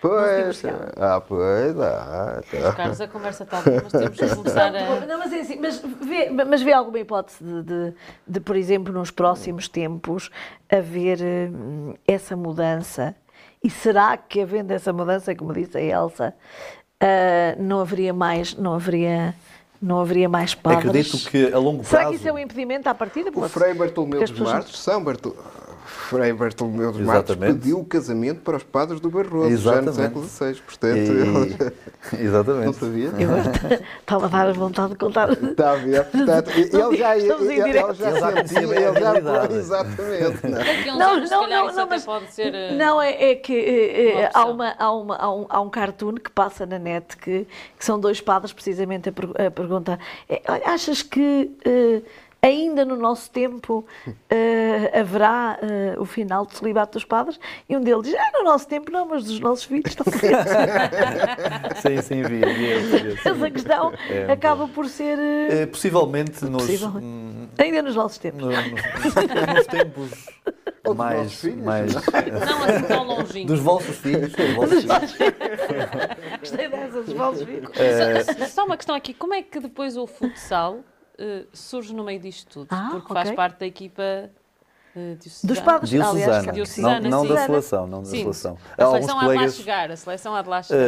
Speaker 4: pois, ah, pois, ah.
Speaker 1: Tá. Carlos, a conversa está boa, mas temos que começar a...
Speaker 3: Não, mas é assim, mas vê, mas vê alguma hipótese de, de, de, por exemplo, nos próximos tempos, haver hum, essa mudança? E será que, havendo essa mudança, como disse a Elsa, uh, não haveria mais, não haveria, não haveria mais padres.
Speaker 2: Acredito que a longo prazo...
Speaker 3: Será que isso é um impedimento à partida?
Speaker 4: O Frei Bartolomeu dos Martos, São Bartolomeu Frei Bartolomeu dos Matos pediu o casamento para os padres do Barroso, já no século XVI. Portanto,
Speaker 2: e... Exatamente.
Speaker 4: Não sabia?
Speaker 3: estava a dar a vontade de contar.
Speaker 4: Está a ver. Portanto, ele já, ele, ele já sentia, ele já... Exatamente.
Speaker 1: Não, não, não, não, não, mas, pode ser... Eh,
Speaker 3: não, é, é que é, é, há, uma, há, uma, há, um, há um cartoon que passa na net que, que são dois padres precisamente a, a perguntar é, achas que... Uh, ainda no nosso tempo uh, haverá uh, o final do celibato dos padres? E um deles diz, ah, no nosso tempo não, mas dos nossos filhos talvez.
Speaker 2: sim, sim, vi, vi,
Speaker 3: vi Essa questão é, acaba por ser... Uh,
Speaker 2: possivelmente, nos,
Speaker 3: possivelmente. Hum, ainda nos nossos tempos. No,
Speaker 2: no, nos tempos mais, mais
Speaker 1: não assim tão longinho.
Speaker 2: Dos vossos filhos. Dos vossos filhos.
Speaker 3: Gostei dessa, dos vossos filhos.
Speaker 1: Só, só uma questão aqui, como é que depois o futsal uh, surge no meio disto tudo, ah, porque okay. faz parte da equipa uh,
Speaker 3: dos padres,
Speaker 2: diocesana, aliás, não, não da seleção, não da sim. seleção.
Speaker 1: A seleção há colegas... de lá chegar, a seleção há de lá chegar.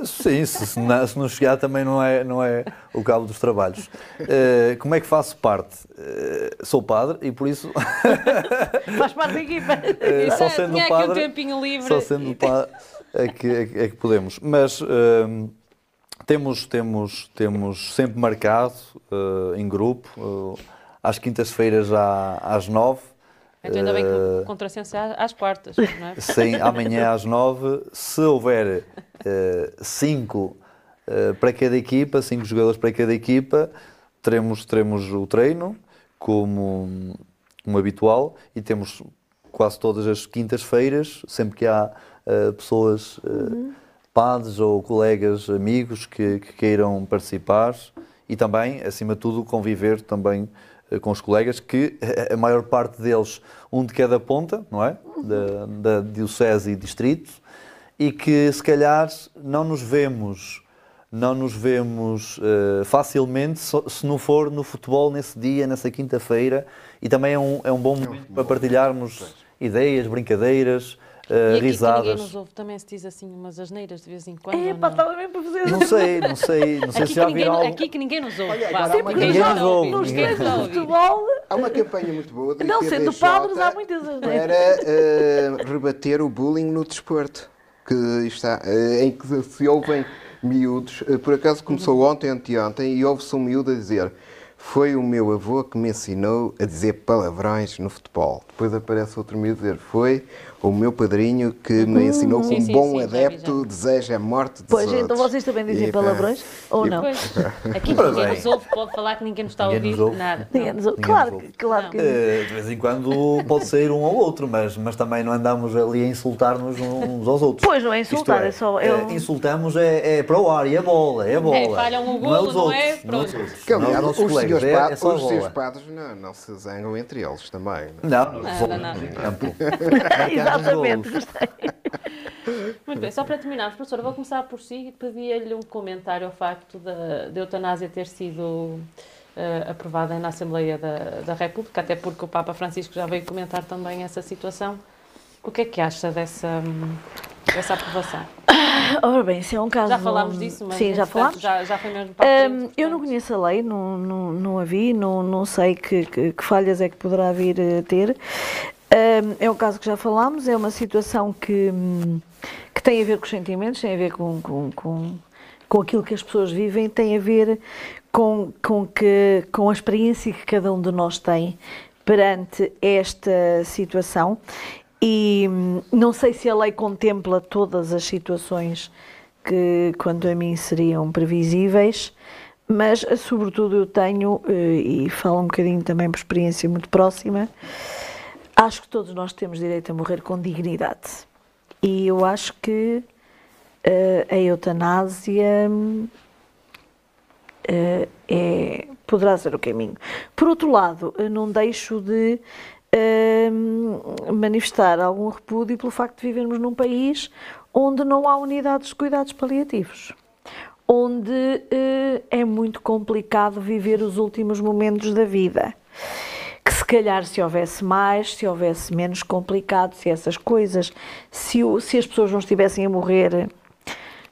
Speaker 2: Uh, sim, se, se, não, se, não, chegar também não é, não é o cabo dos trabalhos. Uh, como é que faço parte? Uh, sou padre e por isso...
Speaker 3: Faz parte da equipa.
Speaker 2: só sendo
Speaker 1: Tinha
Speaker 2: padre,
Speaker 1: aqui um tempinho livre.
Speaker 2: Só sendo padre é que, é, é que podemos. Mas temos, temos, temos sempre marcado uh, em grupo, uh, às quintas-feiras às nove.
Speaker 1: Então ainda bem que o contrassenso é às quartas, não é?
Speaker 2: Sim, amanhã às nove. Se houver uh, cinco para cada equipa, cinco jogadores para cada equipa, teremos, teremos o treino como, como habitual e temos quase todas as quintas-feiras, sempre que há pessoas... Uhum padres ou colegas, amigos que, que, queiram participar e também, acima de tudo, conviver também eh, com os colegas, que a maior parte deles, um de cada ponta, não é? Da, da diocese e distrito, e que se calhar não nos vemos não nos vemos uh, facilmente se não for no futebol nesse dia, nessa quinta-feira, e também é um, é um bom momento para partilharmos ideias, brincadeiras, uh,
Speaker 1: e aqui
Speaker 2: risadas.
Speaker 1: Ninguém nos ouve também se diz assim umas asneiras de vez em quando.
Speaker 3: É, pá,
Speaker 1: não?
Speaker 3: estava bem para fazer.
Speaker 2: Não sei, não sei, não sei
Speaker 1: Aqui
Speaker 2: se já
Speaker 1: ninguém,
Speaker 2: viram algo.
Speaker 1: aqui que ninguém nos ouve.
Speaker 4: Olha, agora uma
Speaker 1: Ninguém
Speaker 2: nos ouve,
Speaker 3: Nos
Speaker 2: ninguém
Speaker 1: ouvir.
Speaker 3: futebol,
Speaker 4: Há uma campanha muito boa do
Speaker 3: não sendo padres, há muitas asneiras.
Speaker 4: para eh, rebater o bullying no desporto, que está, eh, em que se ouvem miúdos. Por acaso começou ontem, anteontem, e houve-se um miúdo a dizer foi o meu avô que me ensinou a dizer palavrões no futebol. Depois aparece outro miúdo a dizer foi o meu padrinho que me ensinou que um
Speaker 1: sim,
Speaker 4: bom
Speaker 1: sim,
Speaker 4: adepto deseja a morte dos
Speaker 3: Pois,
Speaker 4: outros.
Speaker 3: então vocês também dizem
Speaker 4: E, pá,
Speaker 3: palavrões, ou não?
Speaker 1: Pois, aqui
Speaker 2: Ora
Speaker 1: ninguém nos ouve, pode falar que ninguém nos está a ouvir nada.
Speaker 3: Ninguém nos ouve.
Speaker 2: Ninguém
Speaker 3: Claro,
Speaker 2: nos
Speaker 3: claro
Speaker 1: Não.
Speaker 3: que.
Speaker 2: Eh, De vez em quando pode sair um ao outro, mas, mas também não andamos ali a insultar-nos uns aos outros.
Speaker 3: Pois, não é insultar, é só- é
Speaker 2: eh,
Speaker 3: um-
Speaker 2: Insultamos é, é para o ar e a bola, é a bola.
Speaker 1: É, falham o
Speaker 2: não é
Speaker 1: golo,
Speaker 2: os
Speaker 1: não
Speaker 2: outros,
Speaker 1: é?
Speaker 2: Não é os
Speaker 1: Pronto.
Speaker 2: outros. É os nossos
Speaker 4: os
Speaker 2: colegas,
Speaker 4: senhores
Speaker 2: é, é
Speaker 4: padres, os senhores padres não, não se zangam entre eles também. não é?
Speaker 2: Não, não,
Speaker 1: não, não.
Speaker 3: Exatamente, gostei.
Speaker 1: Muito bem, só para terminarmos, professora, vou começar por si e pedia-lhe um comentário ao facto da, da eutanásia ter sido eh, aprovada na Assembleia da, da República, até porque o Papa Francisco já veio comentar também essa situação. O que é que acha dessa, dessa aprovação?
Speaker 3: Ora bem, isso é um caso.
Speaker 1: Já falámos disso, mas
Speaker 3: Sim, já falámos.
Speaker 1: Já, já foi mesmo para
Speaker 3: Hum, eu não conheço a lei, não, não, não a vi, não, não sei que, que- que falhas é que poderá vir a ter. É um caso que já falámos, é uma situação que, hum, que tem a ver com os sentimentos, tem a ver com, com, com, com aquilo que as pessoas vivem, tem a ver com, com, que, com a experiência que cada um de nós tem perante esta situação. E hum, não sei se a lei contempla todas as situações que, quanto a mim, seriam previsíveis, mas, sobretudo, eu tenho, eh, e falo um bocadinho também por experiência muito próxima, acho que todos nós temos direito a morrer com dignidade. E eu acho que eh, a eutanásia eh, é, poderá ser o caminho. Por outro lado, não deixo de eh, manifestar algum repúdio pelo facto de vivermos num país onde não há unidades de cuidados paliativos, onde é muito complicado viver os últimos momentos da vida. Calhar se houvesse mais, se houvesse menos complicado, se essas coisas, se, se as pessoas não estivessem a morrer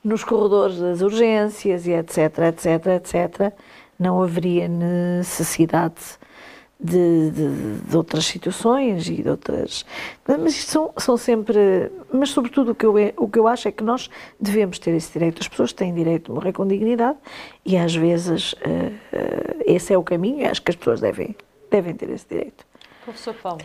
Speaker 3: nos corredores das urgências e etc, etc, etc, não haveria necessidade de, de- de outras situações e de outras. Mas isto são, são sempre. Mas, sobretudo, o que, eu, o que eu acho é que nós devemos ter esse direito. As pessoas têm direito de morrer com dignidade e, às vezes, eh, eh, esse é o caminho acho que as pessoas devem, devem ter esse direito.
Speaker 1: Professor Paulo.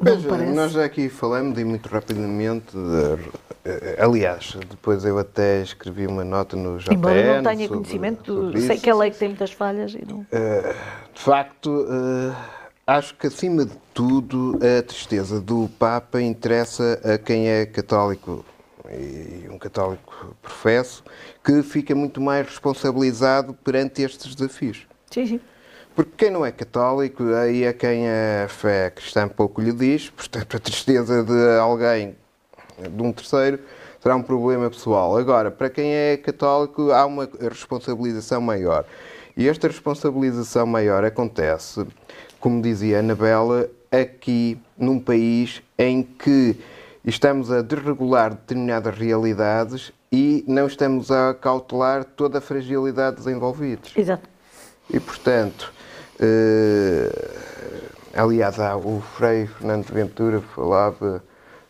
Speaker 4: Veja, nós já aqui falamos e muito rapidamente. de- eh, aliás, depois eu até escrevi uma nota no JPN.
Speaker 3: Embora não tenha
Speaker 4: sobre-
Speaker 3: conhecimento,
Speaker 4: sobre
Speaker 3: sei que a lei tem muitas falhas e não.
Speaker 4: Eh, de facto, eh, acho que acima de tudo a tristeza do Papa interessa a quem é católico e um católico professo que fica muito mais responsabilizado perante estes desafios.
Speaker 3: Sim, sim.
Speaker 4: Porque quem não é católico, aí é quem a fé cristã pouco lhe diz, portanto a tristeza de alguém, de um terceiro, será um problema pessoal. Agora, para quem é católico, há uma responsabilização maior. E esta responsabilização maior acontece, como dizia a Anabela, aqui num país em que estamos a desregular determinadas realidades e não estamos a cautelar toda a fragilidade dos envolvidos.
Speaker 3: Exato.
Speaker 4: E, portanto, aliás, há, o Frei Fernando Ventura falava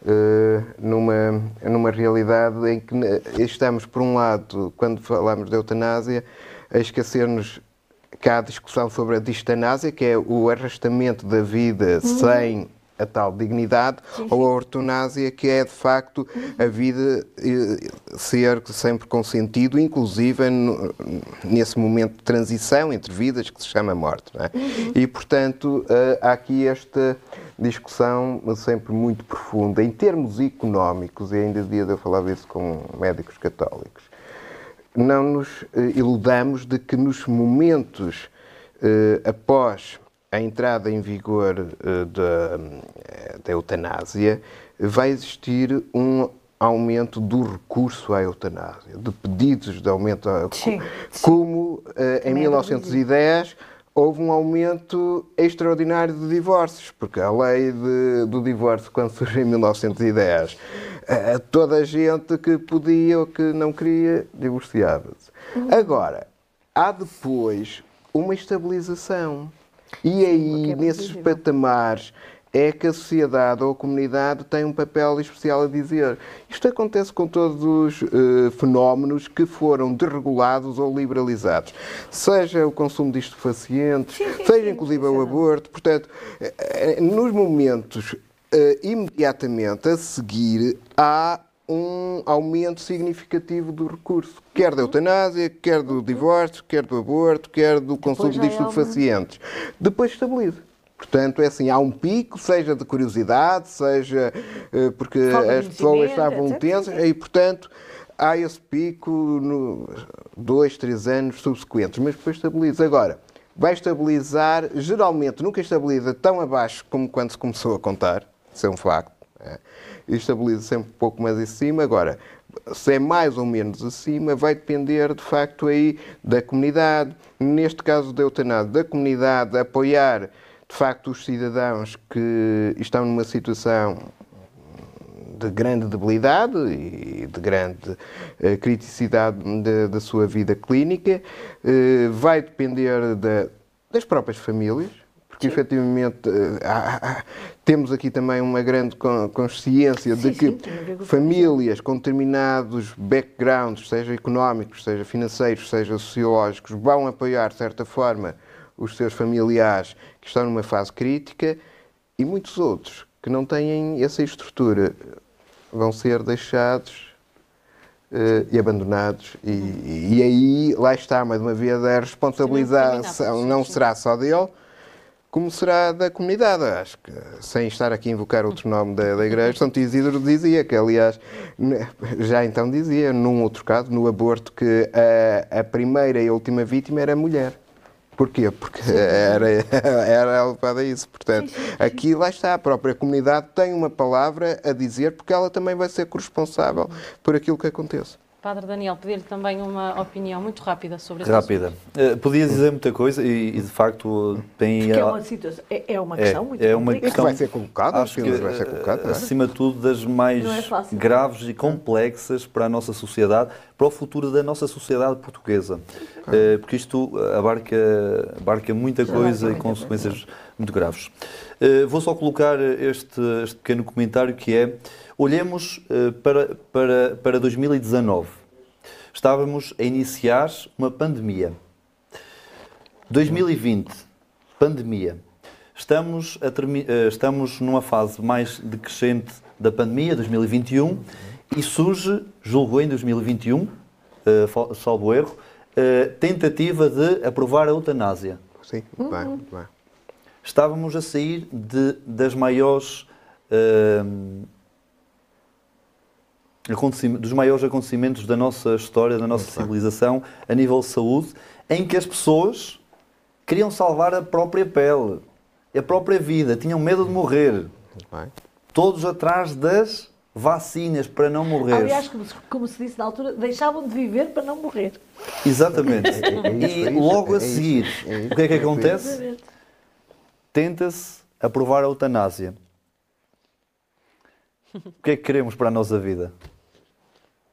Speaker 4: eh, numa, numa realidade em que ne- estamos, por um lado, quando falamos de eutanásia, a esquecer-nos que há discussão sobre a distanásia, que é o arrastamento da vida sem a tal dignidade, ou a ortonásia, que é de facto a vida eh, ser sempre com sentido, inclusive no- nesse momento de transição entre vidas que se chama morte. é? E, portanto, eh, há aqui esta discussão sempre muito profunda. Em termos económicos, e ainda dia eu falava isso com médicos católicos, não nos eh, iludamos de que nos momentos após a entrada em vigor eh, da, eh, da eutanásia, vai existir um aumento do recurso à eutanásia, de pedidos de aumento, à,
Speaker 3: Sim,
Speaker 4: como eh, em
Speaker 3: Também é
Speaker 4: 1910 houve um aumento extraordinário de divórcios, porque a lei de- do divórcio, quando surgiu em 1910, a toda a gente que podia ou que não queria, divorciava-se. Agora, há depois uma estabilização. E aí,
Speaker 3: é
Speaker 4: nesses patamares, é que a sociedade ou a comunidade tem um papel especial a dizer. Isto acontece com todos os eh, fenómenos que foram desregulados ou liberalizados. Seja o consumo de estupefacientes, seja inclusive o aborto. Portanto, eh, eh, nos momentos eh, imediatamente a seguir, há um aumento significativo do recurso, quer da eutanásia, quer do divórcio, quer do aborto, quer do consumo de
Speaker 3: é
Speaker 4: estupefacientes. Depois estabiliza. Portanto, é assim, há um pico, seja de curiosidade, seja eh, porque as pessoas estavam tensas, e portanto há esse pico no dois, três anos subsequentes, mas depois estabiliza. Agora, vai estabilizar, geralmente nunca estabiliza tão abaixo como quando se começou a contar, isso é um facto. é. E estabiliza sempre um pouco mais acima. Agora, se é mais ou menos acima, vai depender de facto aí da comunidade, neste caso da eutanásia, da comunidade apoiar de facto os cidadãos que estão numa situação de grande debilidade e de grande eh, criticidade da- sua vida clínica. Eh, vai depender da- das próprias famílias, porque efetivamente eh, há- há- temos aqui também uma grande con- consciência de
Speaker 3: Sim,
Speaker 4: que
Speaker 3: com o
Speaker 4: famílias com determinados backgrounds, seja económicos, seja financeiros, seja sociológicos, vão apoiar, de certa forma, os seus familiares que estão numa fase crítica e muitos outros que não têm essa estrutura vão ser deixados eh, e abandonados. E, e aí, lá está, mais uma vez, a responsabilização não será só dele, como será da comunidade. Acho que, sem estar aqui a invocar outro nome da, da Igreja, Santo Isidro dizia que, aliás, já então dizia, num outro caso, no aborto, que a, a primeira e a última vítima era a mulher. Porquê? Porque era, era levada a isso. Portanto, aqui lá está, a própria comunidade tem uma palavra a dizer, porque ela também vai ser corresponsável por aquilo que aconteça.
Speaker 1: Padre Daniel, pedir-lhe também uma opinião muito rápida sobre esse
Speaker 2: Rápida. Eh, podia dizer muita coisa e, e, de facto tem
Speaker 3: Porque é
Speaker 2: a-
Speaker 3: uma situação, é, é uma
Speaker 2: É,
Speaker 3: questão muito
Speaker 2: é uma
Speaker 3: complicada.
Speaker 4: E que vai ser colocado,
Speaker 2: Acho que,
Speaker 4: vai ser colocado. não é?
Speaker 2: acima de tudo, das mais
Speaker 3: é fácil.
Speaker 2: graves e complexas para a nossa sociedade, para o futuro da nossa sociedade portuguesa. Eh, Porque isto abarca, abarca muita coisa e consequências muito graves. Eh, Vou só colocar este, este pequeno comentário que é, olhemos eh, para, para, para 2019. Estávamos a iniciar uma pandemia. 2020, pandemia. Estamos, a eh, estamos numa fase mais decrescente da pandemia, 2021, e surge, julgo em 2021, eh, fal- salvo erro, eh, tentativa de aprovar a eutanásia.
Speaker 4: Sim, muito bem, muito bem.
Speaker 2: Estávamos a sair de, das maiores. acontecim- dos maiores acontecimentos da nossa história, da nossa civilização, a nível de saúde, em que as pessoas queriam salvar a própria pele, a própria vida, tinham medo de morrer.
Speaker 4: Muito bem.
Speaker 2: Todos atrás das vacinas para não morrer.
Speaker 3: Aliás, como se, como se disse na altura, deixavam de viver para não morrer.
Speaker 2: Exatamente.
Speaker 4: é isso,
Speaker 2: e
Speaker 4: é isso,
Speaker 2: logo
Speaker 4: é
Speaker 2: a
Speaker 4: isso,
Speaker 2: seguir,
Speaker 4: é isso,
Speaker 2: o que é que
Speaker 4: é
Speaker 2: acontece? Tenta-se aprovar a eutanásia. O que é que queremos para a nossa vida?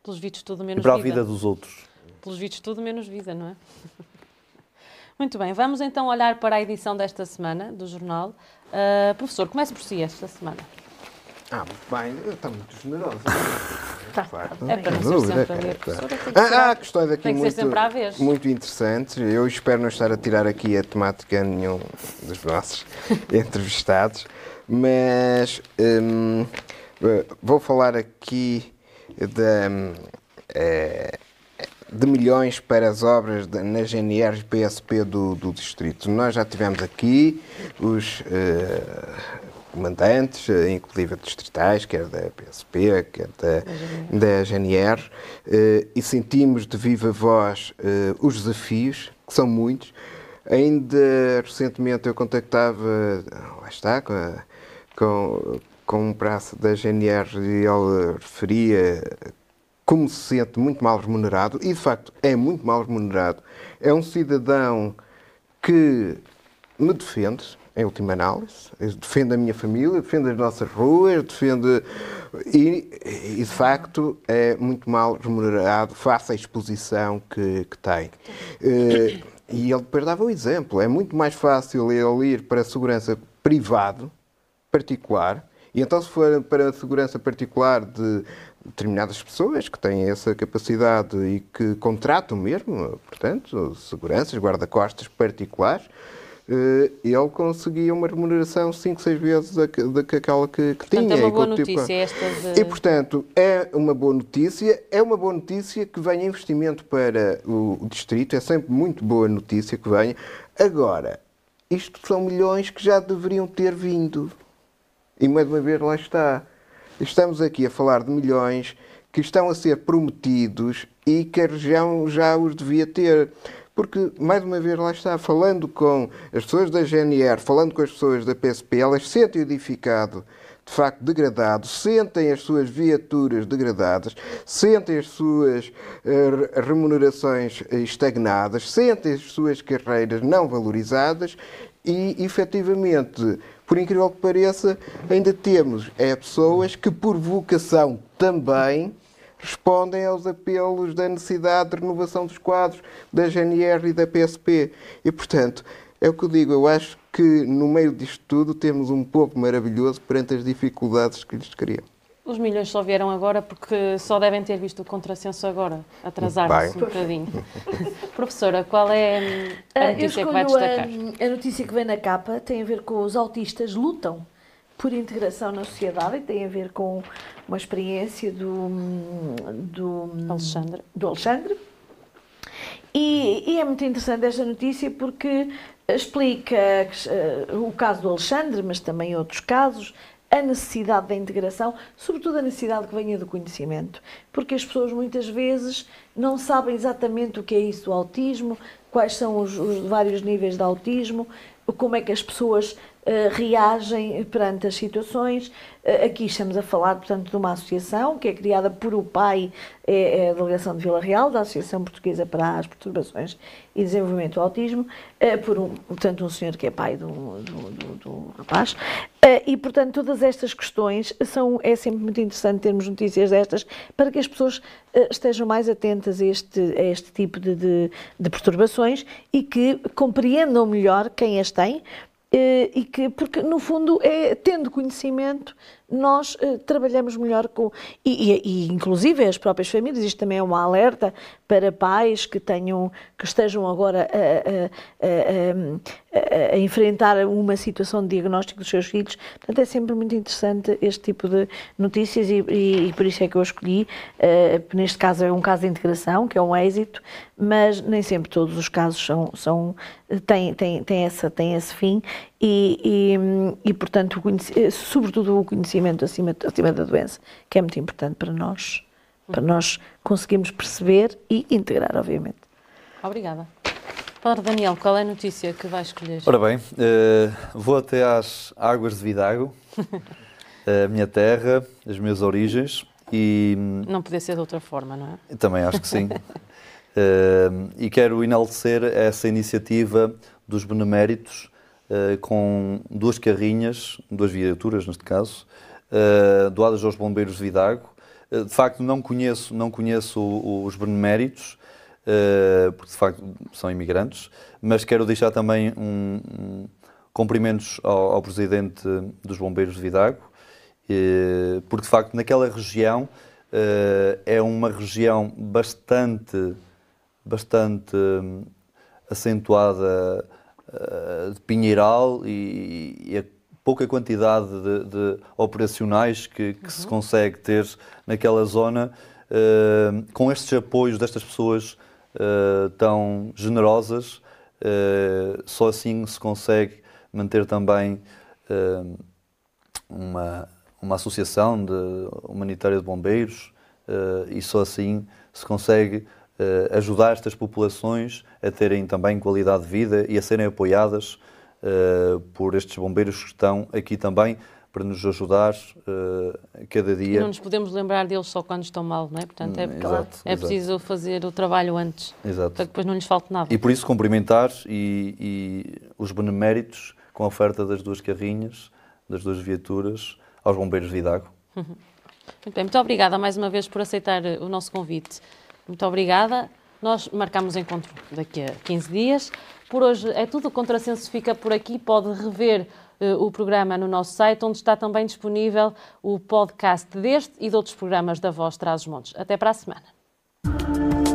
Speaker 1: Pelos vistos, tudo
Speaker 2: E
Speaker 1: menos
Speaker 2: para a
Speaker 1: vida.
Speaker 2: vida dos outros?
Speaker 1: Pelos vistos, tudo menos vida, não é? Muito bem, vamos então olhar para a edição desta semana do jornal. Ah, professor, comece por si esta semana.
Speaker 4: Ah, muito bem, está muito generoso.
Speaker 3: Tá,
Speaker 4: facto.
Speaker 1: É para não ser sempre a ser
Speaker 4: Ah, há questões aqui
Speaker 1: tem que ser
Speaker 4: muito,
Speaker 1: sempre à vez.
Speaker 4: muito interessantes. Eu espero não estar a tirar aqui a temática a nenhum dos nossos entrevistados, mas hum, eh, vou falar aqui da, hum, eh, de milhões para as obras da- na GNR e PSP do, do Distrito. Nós já tivemos aqui os eh, comandantes, eh, inclusive distritais, quer da PSP, quer da, da GNR, eh, e sentimos de viva voz os desafios, que são muitos. Ainda recentemente eu contactava, lá está, com, a- com, com um braço da GNR e ele referia como se sente muito mal remunerado, e de facto é muito mal remunerado. É um cidadão que me defende, em última análise. Defende a minha família, defende as nossas ruas, defende. E, e de facto é muito mal remunerado face à exposição que, que tem. Uh, e ele depois dava o um exemplo. É muito mais fácil ele ir para a segurança privado, particular, e então se for para a segurança particular de determinadas pessoas que têm essa capacidade e que contratam mesmo, portanto, seguranças, guarda-costas particulares, eh, ele conseguia uma remuneração 5, 6 vezes daquela que, que
Speaker 1: portanto,
Speaker 4: tinha.
Speaker 1: é uma boa tipo, notícia esta de...
Speaker 4: E, portanto, é uma boa notícia. É uma boa notícia que venha investimento para o distrito. É sempre muito boa notícia que venha. Agora, isto são milhões que já deveriam ter vindo. E, mais uma vez, lá está. Estamos aqui a falar de milhões que estão a ser prometidos e que a região já os devia ter. Porque, mais uma vez, lá está, falando com as pessoas da GNR, falando com as pessoas da PSP, elas sentem edificado de facto degradado, sentem as suas viaturas degradadas, sentem as suas uh, remunerações estagnadas, sentem as suas carreiras não valorizadas e, efetivamente, por incrível que pareça, ainda temos é, pessoas que, por vocação também, respondem aos apelos da necessidade de renovação dos quadros da GNR e da PSP. E, portanto, é o que eu digo, eu acho que no meio disto tudo temos um povo maravilhoso perante as dificuldades que lhes criam.
Speaker 1: Os milhões só vieram agora porque só devem ter visto o contrassenso agora, atrasar-se um bocadinho. Professora, qual é a ah, notícia que vai destacar?
Speaker 3: A, a notícia que vem na capa tem a ver com os autistas lutam por integração na sociedade e tem a ver com uma experiência do, do
Speaker 1: Alexandre.
Speaker 3: Do Alexandre. E, e, é muito interessante esta notícia porque explica uh, o caso do Alexandre, mas também outros casos, a necessidade da integração, sobretudo a necessidade que venha do conhecimento, porque as pessoas muitas vezes não sabem exatamente o que é isso do autismo, quais são os, os vários níveis de autismo, como é que as pessoas reagem perante as situações. Uh, aqui estamos a falar, portanto, de uma associação que é criada por o pai, é, é a delegação de Vila Real, da Associação Portuguesa para as Perturbações e Desenvolvimento do Autismo, uh, por um, portanto, um senhor que é pai do, rapaz. e, portanto, todas estas questões são, é sempre muito interessante termos notícias destas para que as pessoas estejam mais atentas a este, a este tipo de, de, de perturbações e que compreendam melhor quem as tem, eh, e que, porque no fundo, é tendo conhecimento, nós uh, trabalhamos melhor com. E, e, e, inclusive as próprias famílias, isto também é uma alerta para pais que tenham, que estejam agora a, a, a, a, enfrentar uma situação de diagnóstico dos seus filhos. Portanto, é sempre muito interessante este tipo de notícias e, e por isso é que eu escolhi. Uh, neste caso é um caso de integração, que é um êxito, mas nem sempre todos os casos são, são têm, têm, têm, essa, têm esse fim e, e, e portanto, o sobretudo o conhecimento acima, acima da doença, que é muito importante para nós, para nós conseguirmos perceber e integrar, obviamente.
Speaker 1: Obrigada. Padre Daniel, qual é a notícia que vai escolher?
Speaker 2: Ora bem, uh, vou até às águas de Vidago, a minha terra, as minhas origens e...
Speaker 1: Não podia ser de outra forma, não
Speaker 2: é? Também acho que sim. uh, e quero enaltecer essa iniciativa dos beneméritos com duas carrinhas, duas viaturas neste caso, uh, doadas aos bombeiros de Vidago. Uh, de facto, não conheço, não conheço os beneméritos, porque de facto são imigrantes, mas quero deixar também um, um cumprimentos ao, ao, presidente dos bombeiros de Vidago, porque de facto naquela região é uma região bastante, bastante hum, acentuada eh, de Pinheiral e, e, a pouca quantidade de, de operacionais que, que uhum. se consegue ter naquela zona, uh, com estes apoios destas pessoas uh, tão generosas, só assim se consegue manter também uma, uma associação de, humanitária de bombeiros e só assim se consegue uh, ajudar estas populações a terem também qualidade de vida e a serem apoiadas uh, por estes bombeiros que estão aqui também para nos ajudar uh, cada dia. E
Speaker 1: não nos podemos lembrar deles só quando estão mal, não é? Portanto, é, exato, é preciso exato. fazer o trabalho antes, exato. para que depois não lhes falte nada.
Speaker 2: E por isso cumprimentar e, e os beneméritos com a oferta das duas carrinhas, das duas viaturas, aos bombeiros de Vidago.
Speaker 1: Muito bem, muito obrigada mais uma vez por aceitar o nosso convite. Muito obrigada. Nós marcamos encontro daqui a 15 dias. Por hoje é tudo. O Contrassenso fica por aqui. Pode rever uh, o programa no nosso site, onde está também disponível o podcast deste e de outros programas da Voz Traz os Montes. Até para a semana.